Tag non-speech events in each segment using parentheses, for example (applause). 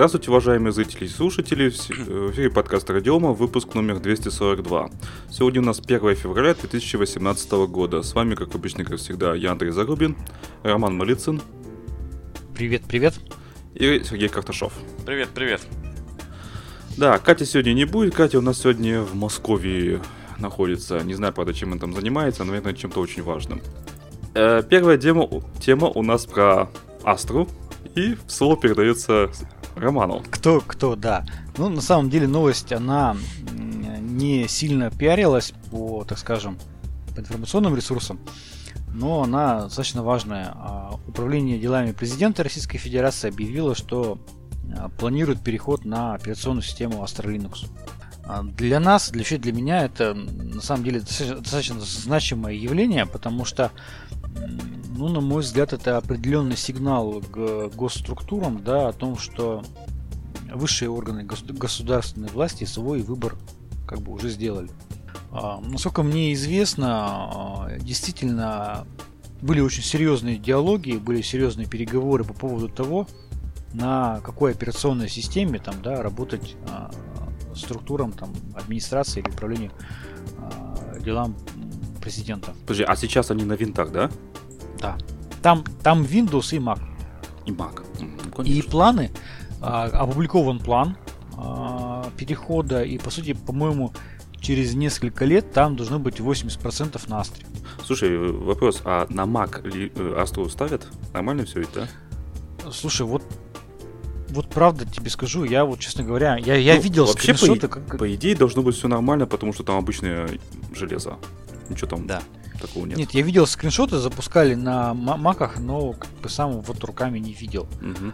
Здравствуйте, уважаемые зрители и слушатели. В эфире подкаст Радиома, выпуск номер 242. Сегодня у нас 1 февраля 2018 года. С вами, как обычно, как всегда, я Андрей Зарубин, Роман Малицын. Привет, привет. И Сергей Карташов. Привет, привет. Да, Катя сегодня не будет. Катя у нас сегодня в Москве находится. Не знаю, правда, чем он там занимается, но, наверное, чем-то очень важным. Э, первая тема, тема у нас про Астру. И слово передается Роману. Кто, кто, да. Ну, на самом деле, новость, она не сильно пиарилась по, так скажем, по информационным ресурсам, но она достаточно важная. А, Управление делами президента Российской Федерации объявило, что а, планирует переход на операционную систему Astra. А, для нас, для, для меня это на самом деле достаточно значимое явление, потому что ну, на мой взгляд, это определенный сигнал к госструктурам, да, о том, что высшие органы государственной власти свой выбор как бы уже сделали. А, насколько мне известно, а, действительно были очень серьезные диалоги, были серьезные переговоры по поводу того, на какой операционной системе там, да, работать а, структурам там, администрации или управлению делам президента. Подожди, а сейчас они на винтах, да? Да. Там, там Windows и Mac. И Mac. Ну, и планы, а, опубликован план а, перехода, и по сути, по-моему, через несколько лет там должно быть 80% на Астре. Слушай, вопрос, а на Mac ли э, Астру ставят? Нормально все это, да? Слушай, вот вот правда тебе скажу, я вот, честно говоря, я, я ну, видел вообще скриншоты. По, как... по идее должно быть все нормально, потому что там обычное железо. Ничего там да. такого нет. Нет, я видел скриншоты, запускали на маках, но как бы сам вот руками не видел. Угу.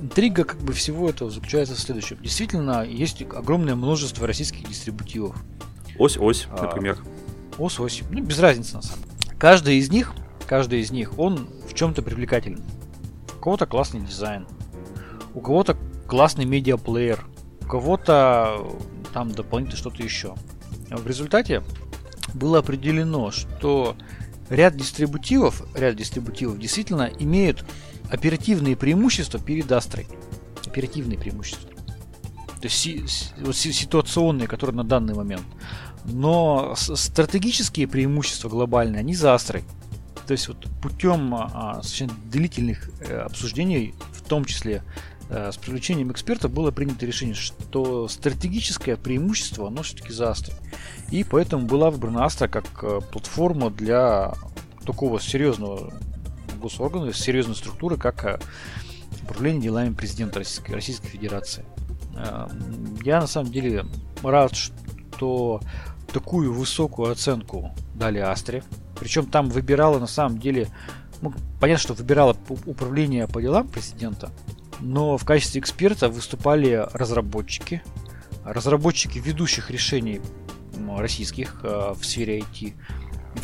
Интрига как бы всего этого заключается в следующем. Действительно, есть огромное множество российских дистрибутивов. Ось-ось, а, например. Ось-ось. Ну, без разницы на самом деле. Каждый из них, каждый из них, он в чем-то привлекательный. У кого-то классный дизайн, у кого-то классный медиаплеер, у кого-то там дополнительно что-то еще. В результате было определено, что ряд дистрибутивов, ряд дистрибутивов действительно имеют оперативные преимущества перед Астрой. Оперативные преимущества. То есть ситуационные, которые на данный момент. Но стратегические преимущества глобальные, они за Астрой. То есть вот путем а, длительных э, обсуждений, в том числе с привлечением экспертов было принято решение, что стратегическое преимущество, оно все-таки за Astra. И поэтому была выбрана Astra как э, платформа для такого серьезного госоргана, серьезной структуры, как э, управление делами президента Российской, Федерации. Я на самом деле рад, что такую высокую оценку дали Астре. Причем там выбирала на самом деле, ну, понятно, что выбирала управление по делам президента, но в качестве эксперта выступали разработчики, разработчики ведущих решений российских э, в сфере IT,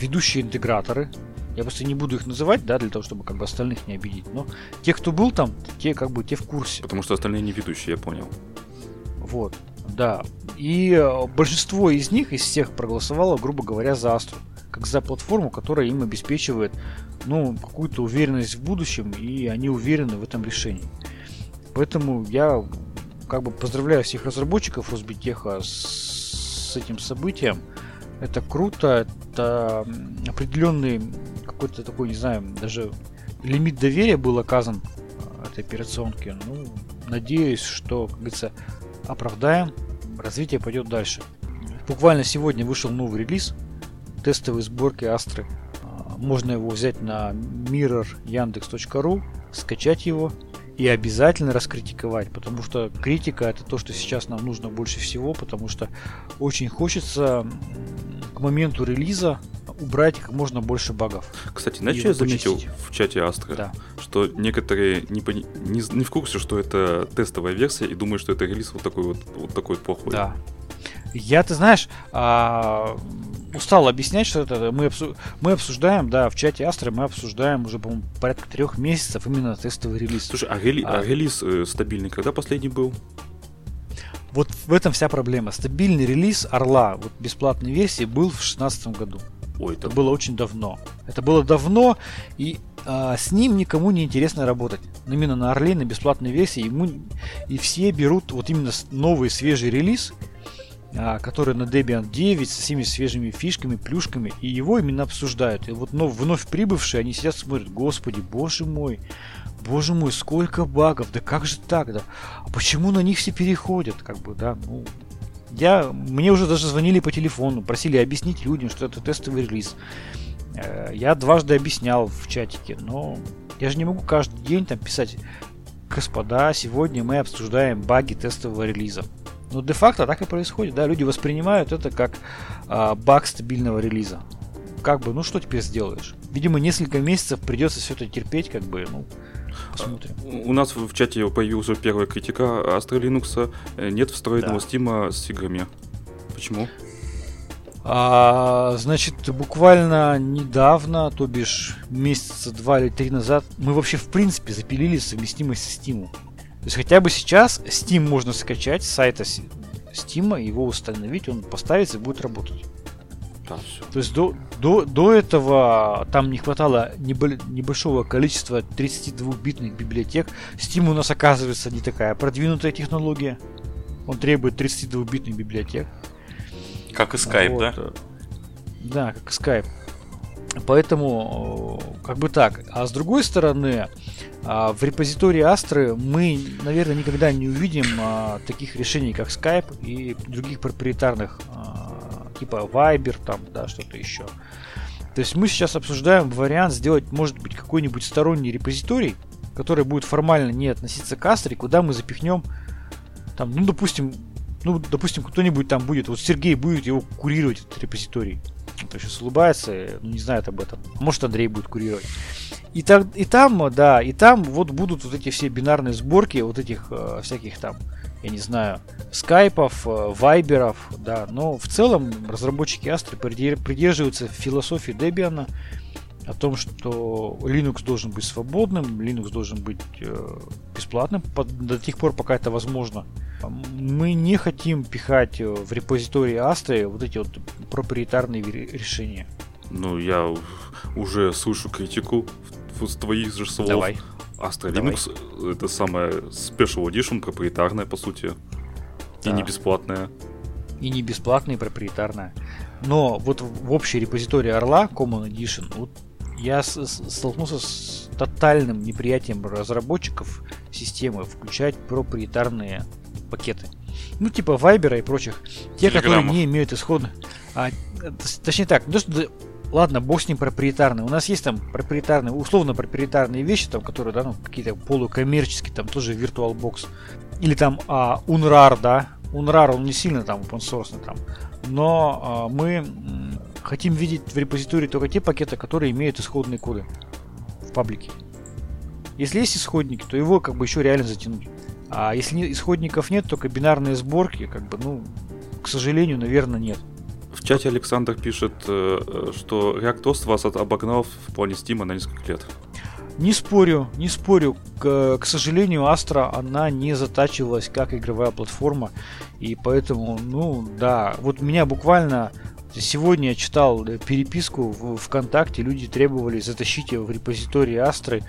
ведущие интеграторы. Я просто не буду их называть, да, для того, чтобы как бы остальных не обидеть. Но те, кто был там, те как бы те в курсе. Потому что остальные не ведущие, я понял. Вот, да. И э, большинство из них, из всех проголосовало, грубо говоря, за Астру. Как за платформу, которая им обеспечивает ну, какую-то уверенность в будущем, и они уверены в этом решении. Поэтому я как бы поздравляю всех разработчиков Росбитеха с, с этим событием. Это круто, это определенный какой-то такой, не знаю, даже лимит доверия был оказан этой операционке. Ну, надеюсь, что, как говорится, оправдаем, развитие пойдет дальше. Буквально сегодня вышел новый релиз тестовой сборки Астры. Можно его взять на mirror.yandex.ru, скачать его, и обязательно раскритиковать, потому что критика это то, что сейчас нам нужно больше всего, потому что очень хочется к моменту релиза убрать как можно больше багов. Кстати, знаете, что я заметил в чате Астра? Да. Что некоторые не, пони... не, не в курсе, что это тестовая версия и думают, что это релиз вот такой вот, вот такой вот плохой. Да. Я, ты знаешь, а, устал объяснять, что это мы, обсу... мы обсуждаем, да, в чате Астры мы обсуждаем уже, по-моему, порядка трех месяцев именно тестовый релиз. Слушай, а, рели... а... а релиз э, стабильный когда последний был? Вот в этом вся проблема. Стабильный релиз Орла, вот бесплатной версии, был в 2016 году. Ой, это... это было очень давно. Это было давно, и а, с ним никому не интересно работать. Именно на Орле, на бесплатной версии, ему и все берут вот именно новый свежий релиз, который на Debian 9 со всеми свежими фишками, плюшками, и его именно обсуждают. И вот но, вновь прибывшие, они сидят смотрят, господи, боже мой, боже мой, сколько багов, да как же так, да? А почему на них все переходят, как бы, да, ну, я, мне уже даже звонили по телефону, просили объяснить людям, что это тестовый релиз. Э, я дважды объяснял в чатике, но я же не могу каждый день там писать, господа, сегодня мы обсуждаем баги тестового релиза. Но де-факто так и происходит, да, люди воспринимают это как а, баг стабильного релиза. Как бы, ну что теперь сделаешь? Видимо, несколько месяцев придется все это терпеть, как бы, ну, посмотрим. У нас в чате появилась первая критика Astra Linux. Э, нет встроенного да. Steam с играми. Почему? А, значит, буквально недавно, то бишь месяца два или три назад, мы вообще в принципе запилили совместимость с Steam. То есть хотя бы сейчас Steam можно скачать с сайта Steam, его установить, он поставится и будет работать. Да, все. То есть до, до, до этого там не хватало небольшого количества 32-битных библиотек. Steam у нас оказывается не такая продвинутая технология. Он требует 32-битных библиотек. Как и Skype, вот. да? Да, как и Skype. Поэтому, как бы так. А с другой стороны, а, в репозитории Astra мы, наверное, никогда не увидим а, таких решений, как Skype и других проприетарных, а, типа Viber, там, да, что-то еще. То есть мы сейчас обсуждаем вариант сделать, может быть, какой-нибудь сторонний репозиторий, который будет формально не относиться к Astra, куда мы запихнем, там, ну, допустим, ну, допустим, кто-нибудь там будет, вот Сергей будет его курировать, этот репозиторий. Он сейчас улыбается, ну, не знает об этом. Может, Андрей будет курировать. И, так, и там, да, и там вот будут вот эти все бинарные сборки вот этих э, всяких там, я не знаю, скайпов, э, вайберов, да. Но в целом разработчики Astra придерживаются философии Debian, о том, что Linux должен быть свободным, Linux должен быть э, бесплатным до тех пор, пока это возможно. Мы не хотим пихать э, в репозитории Astra вот эти вот проприетарные решения. Ну, я уже слышу критику с твоих же слов. Давай. Astra Давай. Linux это самая Special Edition, проприетарная, по сути. Да. И не бесплатная. И не бесплатная, и проприетарная. Но вот в общей репозитории Орла Common Edition вот я столкнулся с тотальным неприятием разработчиков системы включать проприетарные пакеты. Ну, типа Viber и прочих. Те, которые не имеют исходных. А, точнее так, то, что ладно, бог с ним проприетарный. У нас есть там проприетарные, условно проприетарные вещи, там, которые, да, ну, какие-то полукоммерческие, там тоже VirtualBox. Или там а, Unrar, да. Unrar, он не сильно там open source там. Но а, мы хотим видеть в репозитории только те пакеты, которые имеют исходные коды в паблике. Если есть исходники, то его как бы еще реально затянуть. А если исходников нет, только бинарные сборки, как бы, ну, к сожалению, наверное, нет. В чате Александр пишет, э, что ReactOS вас обогнал в плане Steam на несколько лет. Не спорю, не спорю. К, к сожалению, Astra, она не затачивалась как игровая платформа. И поэтому, ну да, вот меня буквально Сегодня я читал переписку в ВКонтакте, люди требовали затащить в репозитории Астры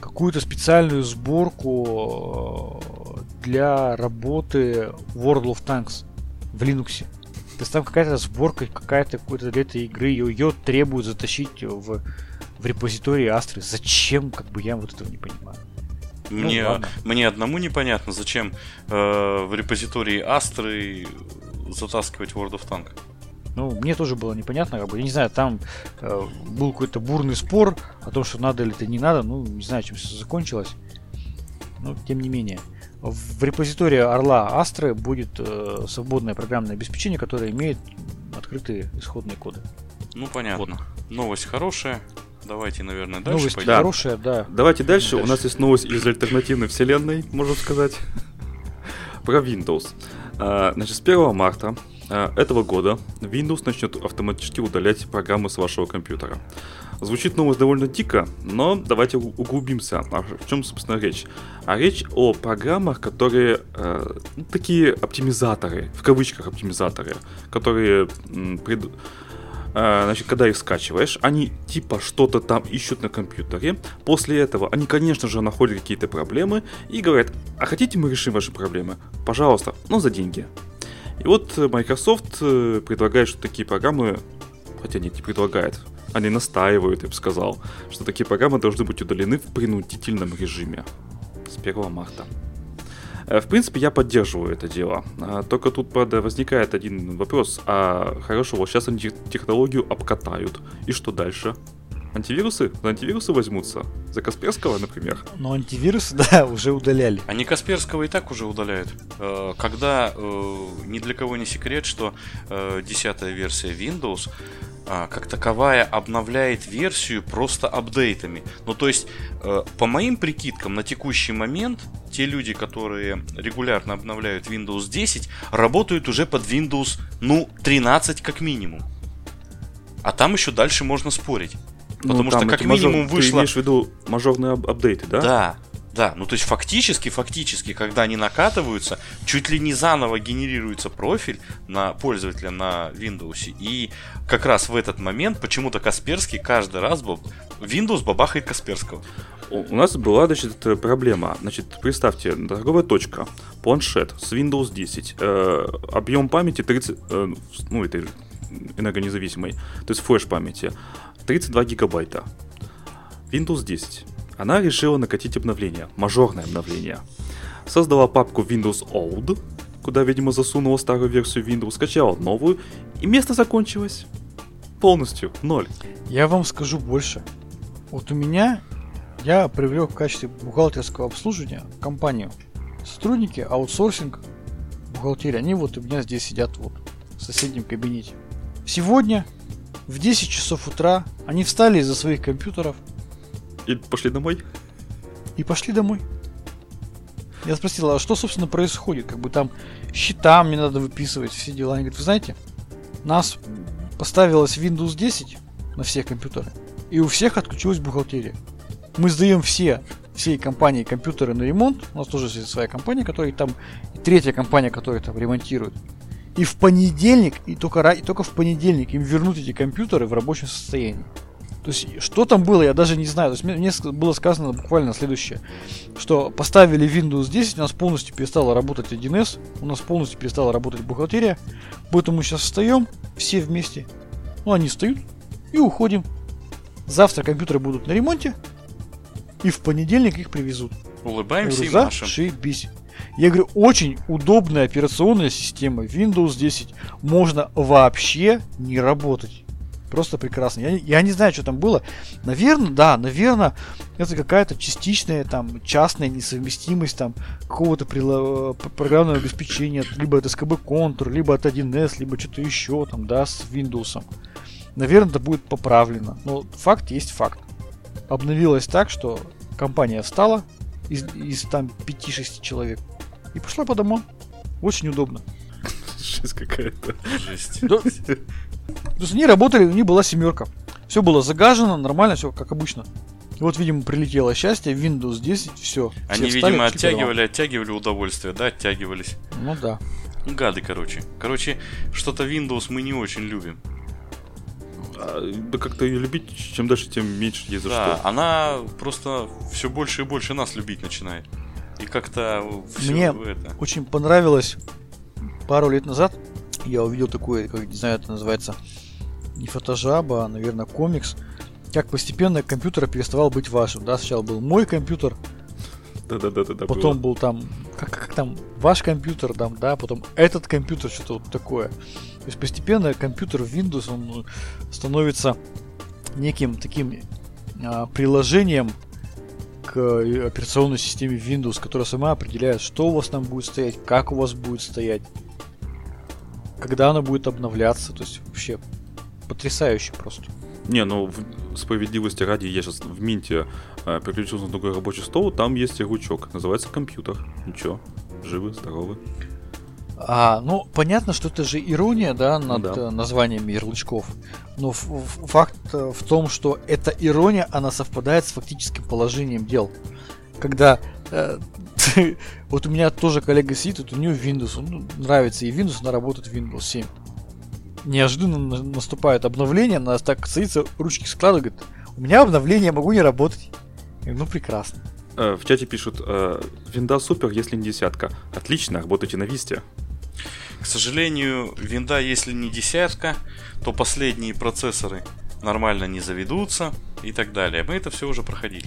какую-то специальную сборку э, для работы World of Tanks в Linux. То есть там какая-то сборка, какая-то какой-то для этой игры, ее, ее требуют затащить в, в репозитории Астры. Зачем, как бы я вот этого не понимаю. Мне, ну, мне одному непонятно, зачем э, в репозитории Астры затаскивать World of Tanks. Ну, мне тоже было непонятно, как бы, я не знаю, там э, был какой-то бурный спор о том, что надо или это не надо, ну, не знаю, чем все закончилось. Но, тем не менее. В репозитории Орла Астры будет э, свободное программное обеспечение, которое имеет открытые исходные коды. Ну, понятно. Вот. Новость хорошая. Давайте, наверное, дальше Новость пойдем. хорошая, да. Давайте дальше. дальше. У нас есть новость из альтернативной вселенной, можно сказать, (laughs) про Windows. А, значит, с 1 марта этого года Windows начнет автоматически удалять программы с вашего компьютера. Звучит новость довольно дико, но давайте углубимся. А в чем, собственно, речь? А речь о программах, которые э, ну, такие оптимизаторы, в кавычках оптимизаторы, которые м, пред, А, значит, когда их скачиваешь, они типа что-то там ищут на компьютере. После этого они, конечно же, находят какие-то проблемы и говорят, а хотите мы решим ваши проблемы? Пожалуйста, но за деньги. И вот Microsoft э, предлагает, что такие программы, хотя нет, не предлагает, они настаивают, я бы сказал, что такие программы должны быть удалены в принудительном режиме с 1 марта. Э, в принципе, я поддерживаю это дело. А, только тут, правда, возникает один вопрос. А хорошо, вот сейчас они технологию обкатают. И что дальше? Антивирусы? За антивирусы возьмутся? За Касперского, например? Но антивирусы, (laughs) да, уже удаляли. Они Касперского и так уже удаляют. Э, когда э, ни для кого не секрет, что десятая версия Windows а, как таковая обновляет версию просто апдейтами. Ну, то есть, э, по моим прикидкам, на текущий момент те люди, которые регулярно обновляют Windows 10, работают уже под Windows, ну, 13 как минимум. А там еще дальше можно спорить. Ну, Потому что как минимум мажор... вышло... Ты имеешь в виду мажорные апдейты, да? Да, да, ну то есть фактически, фактически, когда они накатываются, чуть ли не заново генерируется профиль на пользователя на Windows. И как раз в этот момент почему-то Касперский каждый раз был Windows бабахает Касперского. У нас была, значит, проблема. Значит, представьте, торговая точка, планшет с Windows 10, э, объем памяти 30, э, ну, это энергонезависимой, то есть флеш памяти, 32 гигабайта. Windows 10 она решила накатить обновление, мажорное обновление. Создала папку Windows Old, куда, видимо, засунула старую версию Windows, скачала новую, и место закончилось. Полностью, ноль. Я вам скажу больше. Вот у меня, я привлек в качестве бухгалтерского обслуживания компанию. Сотрудники, аутсорсинг, бухгалтерия, они вот у меня здесь сидят вот в соседнем кабинете. Сегодня в 10 часов утра они встали из-за своих компьютеров, и пошли домой? И пошли домой. Я спросил, а что, собственно, происходит? Как бы там счета мне надо выписывать, все дела. Они говорят, вы знаете, нас поставилось Windows 10 на все компьютеры, и у всех отключилась бухгалтерия. Мы сдаем все, всей компании компьютеры на ремонт. У нас тоже есть своя компания, которая там, и третья компания, которая там ремонтирует. И в понедельник, и только, и только в понедельник им вернут эти компьютеры в рабочем состоянии. То есть, что там было, я даже не знаю. То есть, мне, мне было сказано буквально следующее. Что поставили Windows 10, у нас полностью перестала работать 1С, у нас полностью перестала работать бухгалтерия. Поэтому мы сейчас встаем, все вместе. Ну, они встают и уходим. Завтра компьютеры будут на ремонте, и в понедельник их привезут. Улыбаемся и Зашибись. Я говорю, очень удобная операционная система Windows 10. Можно вообще не работать. Просто прекрасно. Я, я не знаю, что там было. Наверное, да, наверное, это какая-то частичная там частная несовместимость там какого-то прила- программного обеспечения, либо от SKB Contour, либо от 1С, либо что-то еще там, да, с Windows. Наверное, это будет поправлено. Но факт есть факт. Обновилось так, что компания встала из, из там 5-6 человек и пошла по домам. Очень удобно. Жесть какая-то. Жесть. То есть они работали, у них была семерка. Все было загажено, нормально, все как обычно. И вот, видимо, прилетело счастье, Windows 10, все. Они, все видимо, оттягивали, оттягивали удовольствие, да, оттягивались. Ну да. Гады, короче. Короче, что-то Windows мы не очень любим. А, да как-то ее любить, чем дальше, тем меньше ей за да, что. она просто все больше и больше нас любить начинает. И как-то все Мне это... очень понравилось пару лет назад я увидел такое, как не знаю, это называется не фотожаба, а, наверное, комикс. Как постепенно компьютер переставал быть вашим. Да, сначала был мой компьютер, да-да-да-да. Потом было. был там, как, как там, ваш компьютер, там, да, потом этот компьютер, что-то вот такое. То есть постепенно компьютер в Windows, он становится неким таким а, приложением к э, операционной системе Windows, которая сама определяет, что у вас там будет стоять, как у вас будет стоять когда она будет обновляться. То есть вообще потрясающе просто. Не, ну в справедливости ради, я сейчас в Минте э, переключился на другой рабочий стол, там есть ярлычок, называется компьютер. Ничего, живы, здоровы. А, ну, понятно, что это же ирония, да, над да. Э, названиями ярлычков. Но факт э, в том, что эта ирония, она совпадает с фактическим положением дел. Когда э, (laughs) вот у меня тоже коллега сидит, вот у него Windows, он ну, нравится и Windows, она работает в Windows 7. Неожиданно на- наступает обновление, она так садится, ручки складывает, говорит, у меня обновление, могу не работать. Я говорю, ну прекрасно. Э, В чате пишут, э, винда супер, если не десятка. Отлично, работайте на Висте. К сожалению, винда, если не десятка, то последние процессоры нормально не заведутся и так далее. Мы это все уже проходили.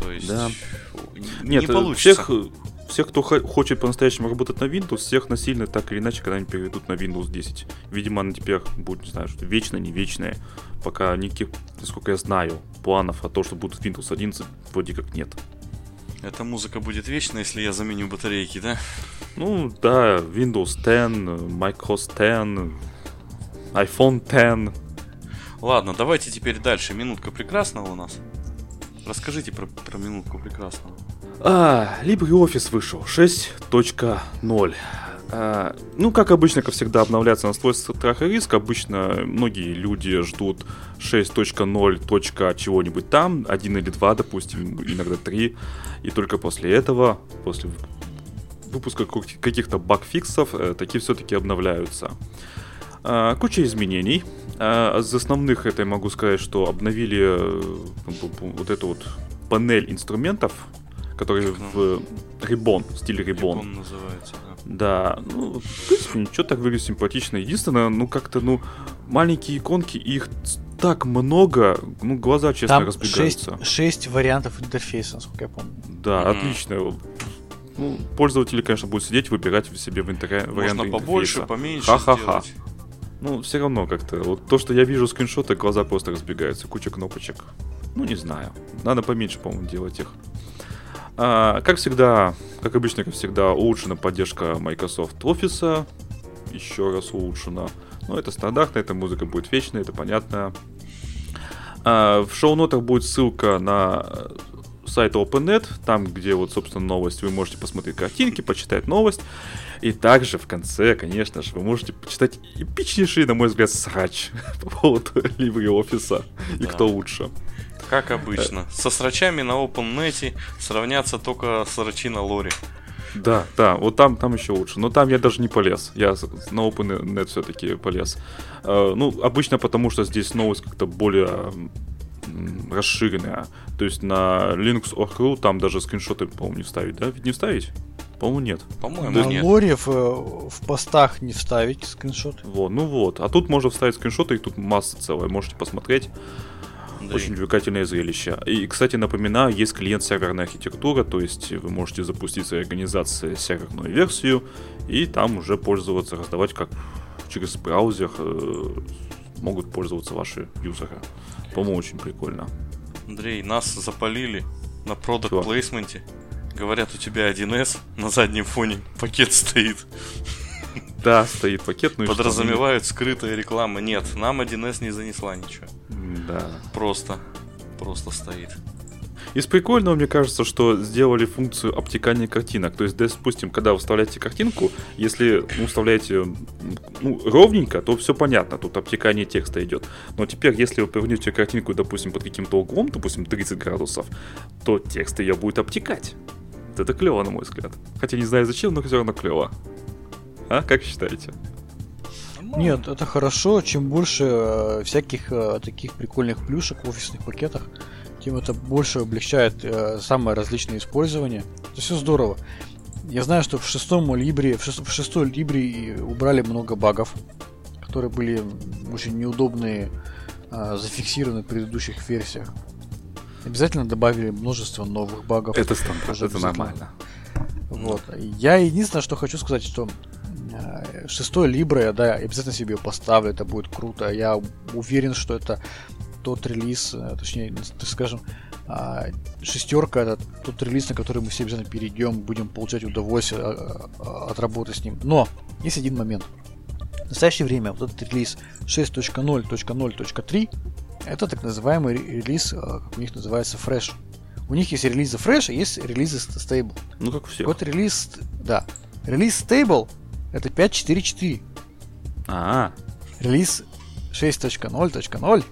То есть Да. не Нет, э, получится. всех, всех, кто хо- хочет по-наскому работать на Windows, всех насильно так или иначе когда-нибудь переведут на Windows 10. Видимо, она теперь будет, не знаю, что вечная, не вечная. Пока никаких, насколько я знаю, планов о том, что будет Windows 11, вроде как нет. Эта музыка будет вечна, если я заменю батарейки, да? Ну, да, Windows 10, э, Micros 10, iPhone 10. Ладно, давайте теперь дальше. Минутка прекрасного у нас. Расскажите про, про минутку прекрасного. А, LibreOffice вышел 6.0. А, ну, как обычно, как всегда, обновляется на свой страх и риск. Обычно многие люди ждут 6.0. точка чего-нибудь там, один или два, допустим, иногда три. И только после этого, после выпуска каких- каких-то багфиксов, э, такие все-таки обновляются. А, куча изменений. А, из основных это я могу сказать, что обновили э, вот эту вот панель инструментов, которые в в стиле Ribbon. Он называется, да. Да, ну, в принципе, ничего так выглядит симпатично. Единственное, ну, как-то, ну, маленькие иконки, их так много, ну, глаза, честно, Там разбегаются. 6, 6 вариантов интерфейса, насколько я помню. Да, Мгм. отлично. Ну, пользователи, конечно, будут сидеть, выбирать в себе в интере... варианты Можно побольше, интерфейса. поменьше Ха-ха-ха. сделать. Ну, все равно как-то. Вот то, что я вижу скриншоты, глаза просто разбегаются. Куча кнопочек. Ну, не знаю. Надо поменьше, по-моему, делать их. А, как всегда, как обычно, как всегда, улучшена поддержка Microsoft Office. Еще раз улучшена. Ну, это стандартно, эта музыка будет вечная, это понятно. А, в шоу-нотах будет ссылка на э, сайт OpenNet, там, где вот, собственно, новость. Вы можете посмотреть картинки, почитать новость. И также в конце, конечно же, вы можете почитать эпичнейший, на мой взгляд, срач (laughs) по поводу (laughs) LibreOffice и Да. кто лучше. Как обычно. Со срачами на OpenNet сравнятся только срачи на лоре. Да, да, вот там, там еще лучше. Но там я даже не полез. Я на OpenNet все-таки полез. Э, ну, обычно потому, что здесь новость как-то более расширенная. То есть на Linux.org.ru там даже скриншоты, по-моему, не вставить, да? Ведь не вставить? По-моему, нет. По-моему, На нет. лоре в, э, в постах не вставить скриншот. Вот, ну вот. А тут можно вставить скриншоты, и тут масса целая. Можете посмотреть. Да Очень увлекательное зрелище. И, кстати, напоминаю, есть клиент-серверная архитектура, то есть вы можете запустить своей организации серверную версию и там уже пользоваться, раздавать как через браузер э, могут пользоваться ваши юзеры. По-моему, очень прикольно. Андрей, нас запалили на продукт плейсменте. Говорят, у тебя 1С, на заднем фоне пакет стоит. Да, стоит пакет, ну? Подразумевают скрытая реклама. Нет, нам 1С не занесла ничего. Да. Просто, просто стоит. Из прикольного, мне кажется, что сделали функцию обтекания картинок. То есть, допустим, когда вы вставляете картинку, если ну, вставляете ну, ровненько, то все понятно, тут обтекание текста идет. Но теперь, если вы повернете картинку, допустим, под каким-то углом, допустим, 30 градусов, то текст ее будет обтекать. Это клево, на мой взгляд. Хотя не знаю зачем, но все равно клево. А, как считаете? Нет, это хорошо. Чем больше э, всяких э, таких прикольных плюшек в офисных пакетах, тем это больше облегчает э, самое различное использование. Это все здорово. Я знаю, что в шестом либре, в, шест- в шестой либре убрали много багов, которые были очень неудобные, э, зафиксированы в предыдущих версиях. Обязательно добавили множество новых багов. Это стандарт, это нормально. Вот. Я единственное, что хочу сказать, что шестой Libra, я, да, я обязательно себе поставлю, это будет круто. Я уверен, что это тот релиз, э, точнее, так скажем, а, шестерка это тот релиз, на который мы все обязательно перейдем, будем получать удовольствие э, э, от работы с ним. Но есть один момент. В настоящее время вот этот релиз 6.0.0.3 это так называемый ре- релиз, э, как у них называется, Fresh. У них есть релизы Fresh, и есть релизы Stable. Ну, как все. Вот релиз, да. Релиз Stable это 5.4.4. А, Релиз 6.0.0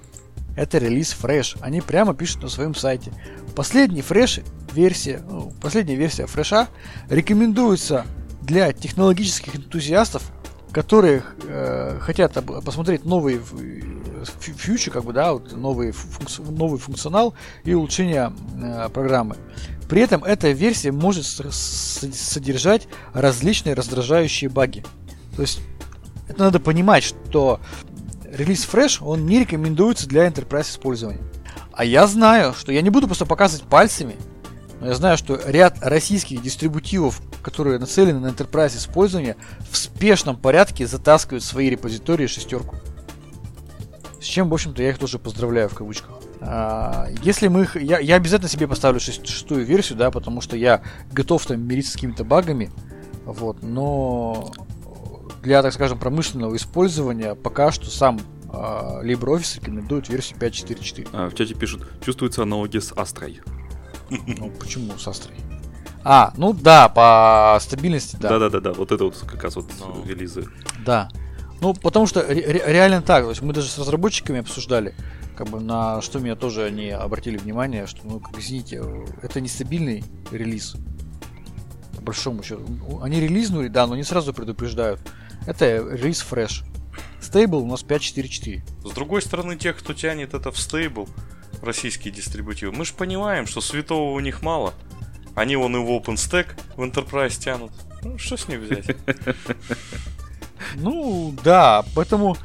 это релиз Fresh. Они прямо пишут на своем сайте. Последний Fresh версия, ну, последняя версия Fresh рекомендуется для технологических энтузиастов которые э, хотят посмотреть новый ф- фьючер, как бы, да, вот новый, функци- новый функционал и улучшение э, программы. При этом эта версия может содержать различные раздражающие баги. То есть это надо понимать, что релиз Fresh, он не рекомендуется для Enterprise использования. А я знаю, что я не буду просто показывать пальцами, но я знаю, что ряд российских дистрибутивов, которые нацелены на Enterprise использование, в спешном порядке затаскивают в свои репозитории шестерку. С чем, в общем-то, я их тоже поздравляю в кавычках. А, Если мы их... Я, я обязательно себе поставлю шест- шестую версию, да, потому что я готов там мириться с какими-то багами. Вот, но для, так скажем, промышленного использования пока что сам а, LibreOffice рекомендует версию 5.4.4. А, в чате пишут, чувствуется аналогия с Астрой. Ну, почему с Астрой? А, ну да, по стабильности, да. Да-да-да-да, вот это вот как раз вот Ну. релизы. Да. Ну, потому что ре- ре- реально так. То есть мы даже с разработчиками обсуждали, как бы на что меня тоже они обратили внимание, что, ну, как извините, это нестабильный релиз. По большому счету. Ну, Они релизнули, да, но не сразу предупреждают. Это релиз фреш. Стейбл у нас 5.4.4. С другой стороны, тех, кто тянет это в стейбл, российские дистрибутивы, мы же понимаем, что святого у них мало. Они вон и в OpenStack в Enterprise тянут. Ну, что с них взять? (laughs) Ну, да, поэтому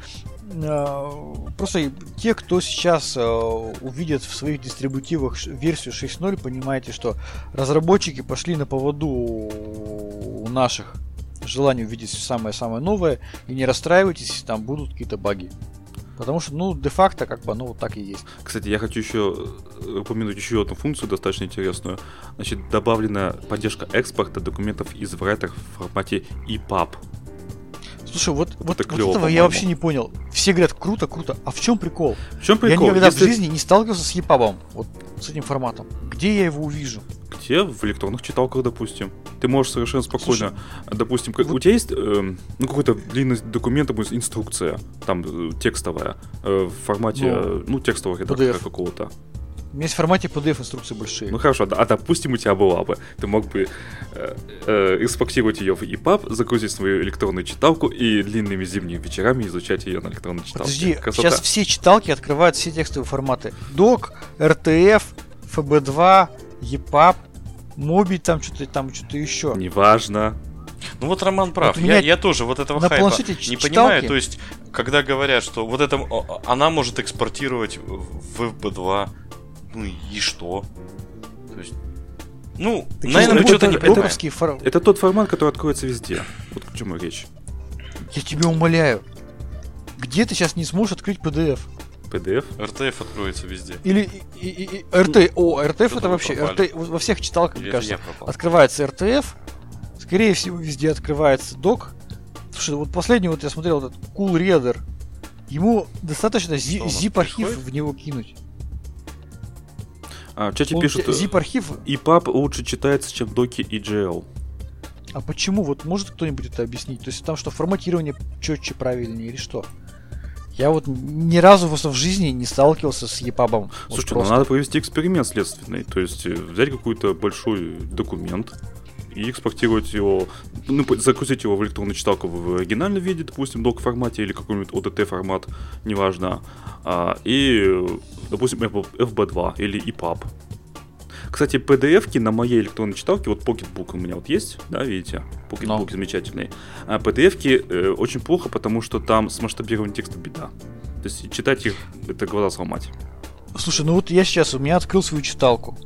э, просто те, кто сейчас э, увидит в своих дистрибутивах версию 6.0, понимаете, что разработчики пошли на поводу у наших желаний увидеть самое-самое новое, и не расстраивайтесь, там будут какие-то баги. Потому что, ну, де-факто, как бы, ну, вот так и есть. Кстати, я хочу еще э, упомянуть еще одну функцию достаточно интересную. Значит, добавлена поддержка экспорта документов из writer в формате EPUB. Слушай, вот, вот, Это вот клёво, этого я вообще не понял. Все говорят, круто, круто. А в чем прикол? В чем прикол? Я никогда Если- в жизни не сталкивался с EPUB, вот с этим форматом. Где я его увижу? Где? В электронных читалках, допустим. Ты можешь совершенно спокойно, допустим, как- вот- у тебя есть эм, ну, какой-то длинный документ, допустим, инструкция, там, э, текстовая, э, в формате, Ну, э, ну, текстового редактора PDF. какого-то. У меня есть в формате PDF инструкции большие. Ну хорошо, а допустим, у тебя была бы. Ты мог бы э, э, экспортировать ее в EPUB, загрузить свою электронную читалку и длинными зимними вечерами изучать ее на электронной читалке. Подожди, Красота. сейчас все читалки открывают все текстовые форматы. Doc, RTF, FB2, EPUB, Моби, там что-то там что-то еще. Неважно. Ну вот Роман прав. Вот я, я тоже вот этого на хайпа не читалки- понимаю. То есть, когда говорят, что вот это она может экспортировать в FB2, ну и что? То есть, ну, Так наверное, мы что-то не это- понимаем. фор- Это тот формат, который откроется везде. Вот к чему речь. Я тебя умоляю. Где ты сейчас не сможешь открыть PDF? PDF. RTF откроется везде. Или и, и- и- RT, о, RTF это вообще. RT, во всех читалках, Или мне кажется, открывается RTF, скорее всего, везде открывается док. Слушай, вот последний вот я смотрел этот Cool Reader, ему достаточно Что у нас zip архив происходит? в него кинуть. А, в чате Он пишут, zip архив, EPUB лучше читается, чем доки и GL. а почему? Вот может кто-нибудь это объяснить? То есть там что, форматирование четче, правильнее или что? Я вот ни разу просто в жизни не сталкивался с EPUB. Вот Слушайте, ну надо провести эксперимент следственный. То есть э, взять какой-то большой документ и экспортировать его, ну, загрузить его в электронную читалку в оригинальном виде, допустим, док формате или какой-нибудь OTT формат, неважно. А, и, э, допустим, FB2 или EPUB. Кстати, PDF-ки на моей электронной читалке, вот Pocketbook у меня вот есть, да, видите? Pocketbook Ну. замечательный. А PDF-ки э, очень плохо, потому что там с масштабированием текста беда. То есть читать их, это глаза сломать. Слушай, ну вот я сейчас, у меня открыл свою читалку.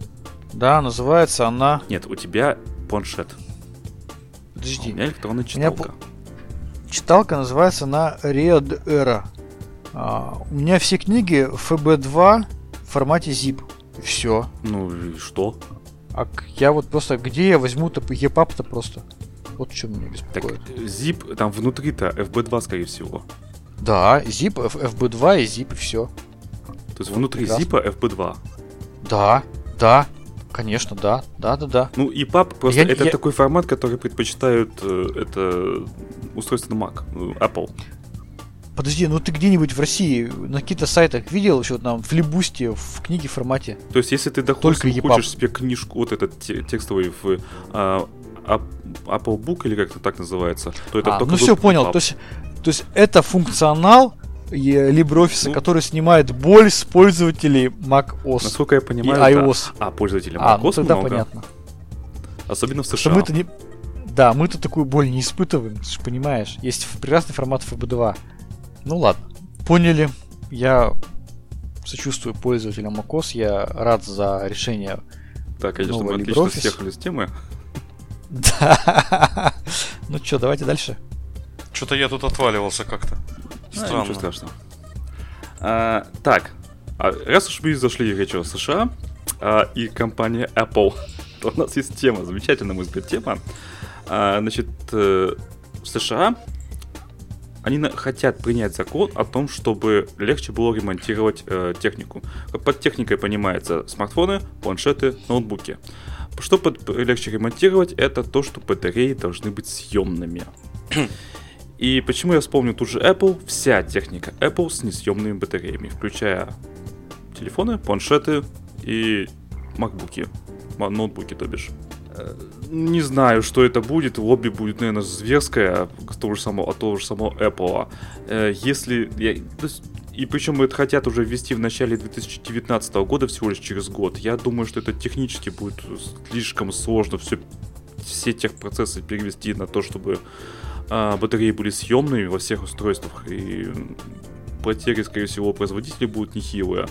Да, называется она... Нет, у тебя планшет. А Подожди. у меня электронная меня читалка. Читалка называется на Red Era. А, у меня все книги FB2 в формате zip. Все. Ну и что? А я вот просто, где я возьму-то EPUB-то просто? Вот что меня Так, беспокоит. э, zip, там внутри-то FB2, скорее всего. Да, zip, F- FB2 и zip, и все. То есть внутри прекрасно. зипа FB2. Да, да, конечно, да, да, да, да. Ну и PUB просто Я- это я- такой формат, который предпочитают э, это устройство на Mac, э, Apple. Подожди, ну ты где-нибудь в России на каких-то сайтах видел еще там в Флибусте в книге формате? То есть если ты, Только EPUB. хочешь себе книжку, вот этот те- текстовый в а, Apple Book или как-то так называется, то это А, только ну все, понял. То есть, то есть это функционал LibreOffice, Ну. который снимает боль с пользователей macOS Насколько я и понимаю, да. iOS. А, пользователей А, ну macOS тогда много. понятно. Особенно в Что США. мы-то не... Да, мы-то такую боль не испытываем, ты же понимаешь. Есть прекрасный формат FB2. Ну ладно. Поняли. Я сочувствую пользователям macOS. Я рад за решение. Так, конечно, новый мы отлично LibreOffice. съехали с темы. Да. (laughs) Ну что, давайте дальше. Что-то я тут отваливался как-то. А, Странно. ничего страшного. А, так, а раз уж мы зашли речь о США а, и компания Apple, (laughs) то у нас есть тема, замечательная, на мой взгляд, тема. А, значит, э, в США они на- хотят принять закон о том, чтобы легче было ремонтировать э, технику. Под техникой понимается смартфоны, планшеты, ноутбуки. Что под- легче ремонтировать, это то, что батареи должны быть съемными. И почему я вспомнил тут же Apple? Вся техника Apple с несъемными батареями, включая телефоны, планшеты и макбуки. Ма- Ноутбуки, то бишь. Э, Не знаю, что это будет. Лобби будет, наверное, зверское от того же самого, от того же самого Apple. Э, Если... я- и причем это хотят уже ввести в начале 2019 года, всего лишь через год. Я думаю, что это технически будет слишком сложно все, все техпроцессы перевести на то, чтобы а, батареи были съемными во всех устройствах. И потери, скорее всего, у производителей будут нехилые.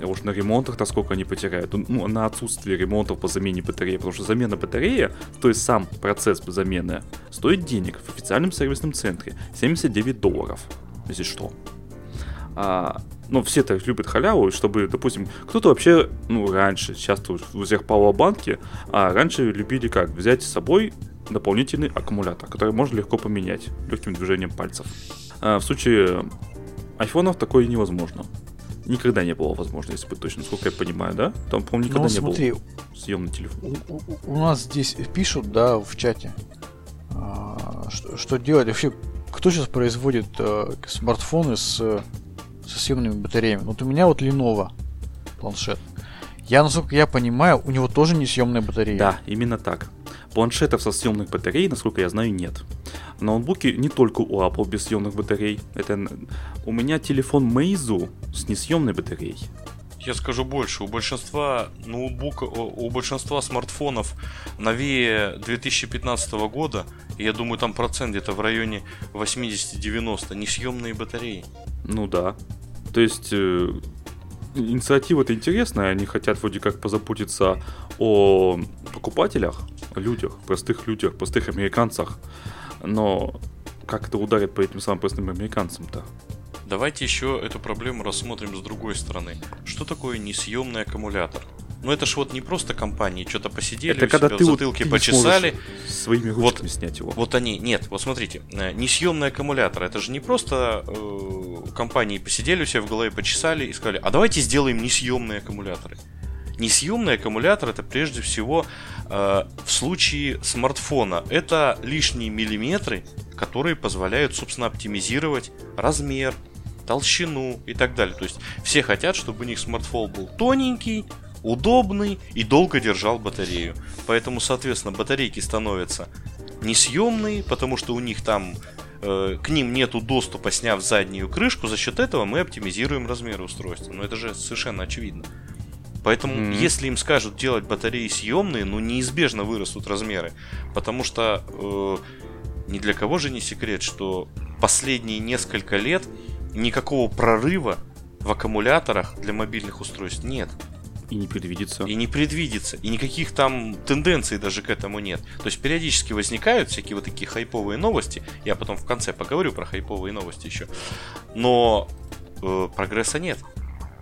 А уж на ремонтах-то сколько они потеряют? Ну, на отсутствие ремонтов по замене батареи. Потому что замена батареи, то есть сам процесс замены, стоит денег в официальном сервисном центре. 79 долларов, если что. А, ну, все так любят халяву, чтобы, допустим, кто-то вообще, ну, раньше, сейчас у всех пауэрбанки, а раньше любили как? Взять с собой дополнительный аккумулятор, который можно легко поменять легким движением пальцев. А, в случае айфонов такое невозможно. Никогда не было возможно, если бы точно, насколько я понимаю, да? Там, по-моему, никогда Ну не смотри, был съемный телефон. у, у- у нас здесь пишут, да, в чате, а, что, что делать вообще, кто сейчас производит э, смартфоны с, со съемными батареями. Вот у меня вот Lenovo планшет. Я, насколько я понимаю, у него тоже не съемная батарея. Да, именно так. Планшетов со съемных батарей, насколько я знаю, нет. Ноутбуки не только у Apple без съемных батарей. Это у меня телефон Meizu с несъемной батареей. Я скажу больше, у большинства ноутбуков, у большинства смартфонов новее 2015 года, я думаю, там процент где-то в районе 80-90, несъемные батареи. Ну да. То есть э, инициатива-то интересная, они хотят вроде как позаботиться о покупателях, людях, простых людях, простых американцах. Но как это ударит по этим самым простым американцам-то? Давайте еще эту проблему рассмотрим с другой стороны. Что такое несъемный аккумулятор? Ну это ж вот не просто компании что-то посидели, это когда ты, в вот, затылке ты не почесали, своими Вот- ручками снять его. Вот они, нет, вот смотрите, э, несъемный аккумулятор, это же не просто э, компании посидели у себя в голове, почесали и сказали, а давайте сделаем несъемные аккумуляторы. Несъемный аккумулятор это прежде всего э, в случае смартфона это лишние миллиметры, которые позволяют, собственно, оптимизировать размер, толщину и так далее. То есть все хотят, чтобы у них смартфон был тоненький, удобный и долго держал батарею. Поэтому, соответственно, батарейки становятся несъемные, потому что у них там э, к ним нету доступа, сняв заднюю крышку. За счет этого мы оптимизируем размеры устройства. Но это же совершенно очевидно. Поэтому, Мгм. если им скажут делать батареи съемные, ну неизбежно вырастут размеры. Потому что э, ни для кого же не секрет, что последние несколько лет никакого прорыва в аккумуляторах для мобильных устройств нет. И не предвидится. И не предвидится. И никаких там тенденций даже к этому нет. То есть периодически возникают всякие вот такие хайповые новости. Я потом в конце поговорю про хайповые новости еще. Но э, прогресса нет.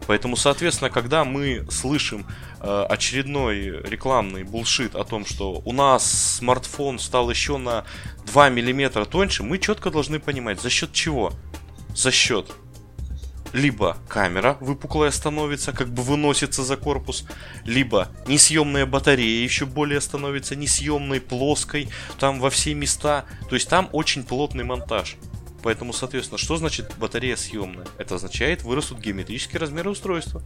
Поэтому, соответственно, когда мы слышим э, очередной рекламный булшит о том, что у нас смартфон стал еще на 2 мм тоньше, мы четко должны понимать, за счет чего? За счет либо камера выпуклая становится, как бы выносится за корпус, либо несъемная батарея еще более становится несъемной, плоской, там во все места. То есть там очень плотный монтаж. Поэтому, соответственно, что значит батарея съемная? Это означает, вырастут геометрические размеры устройства.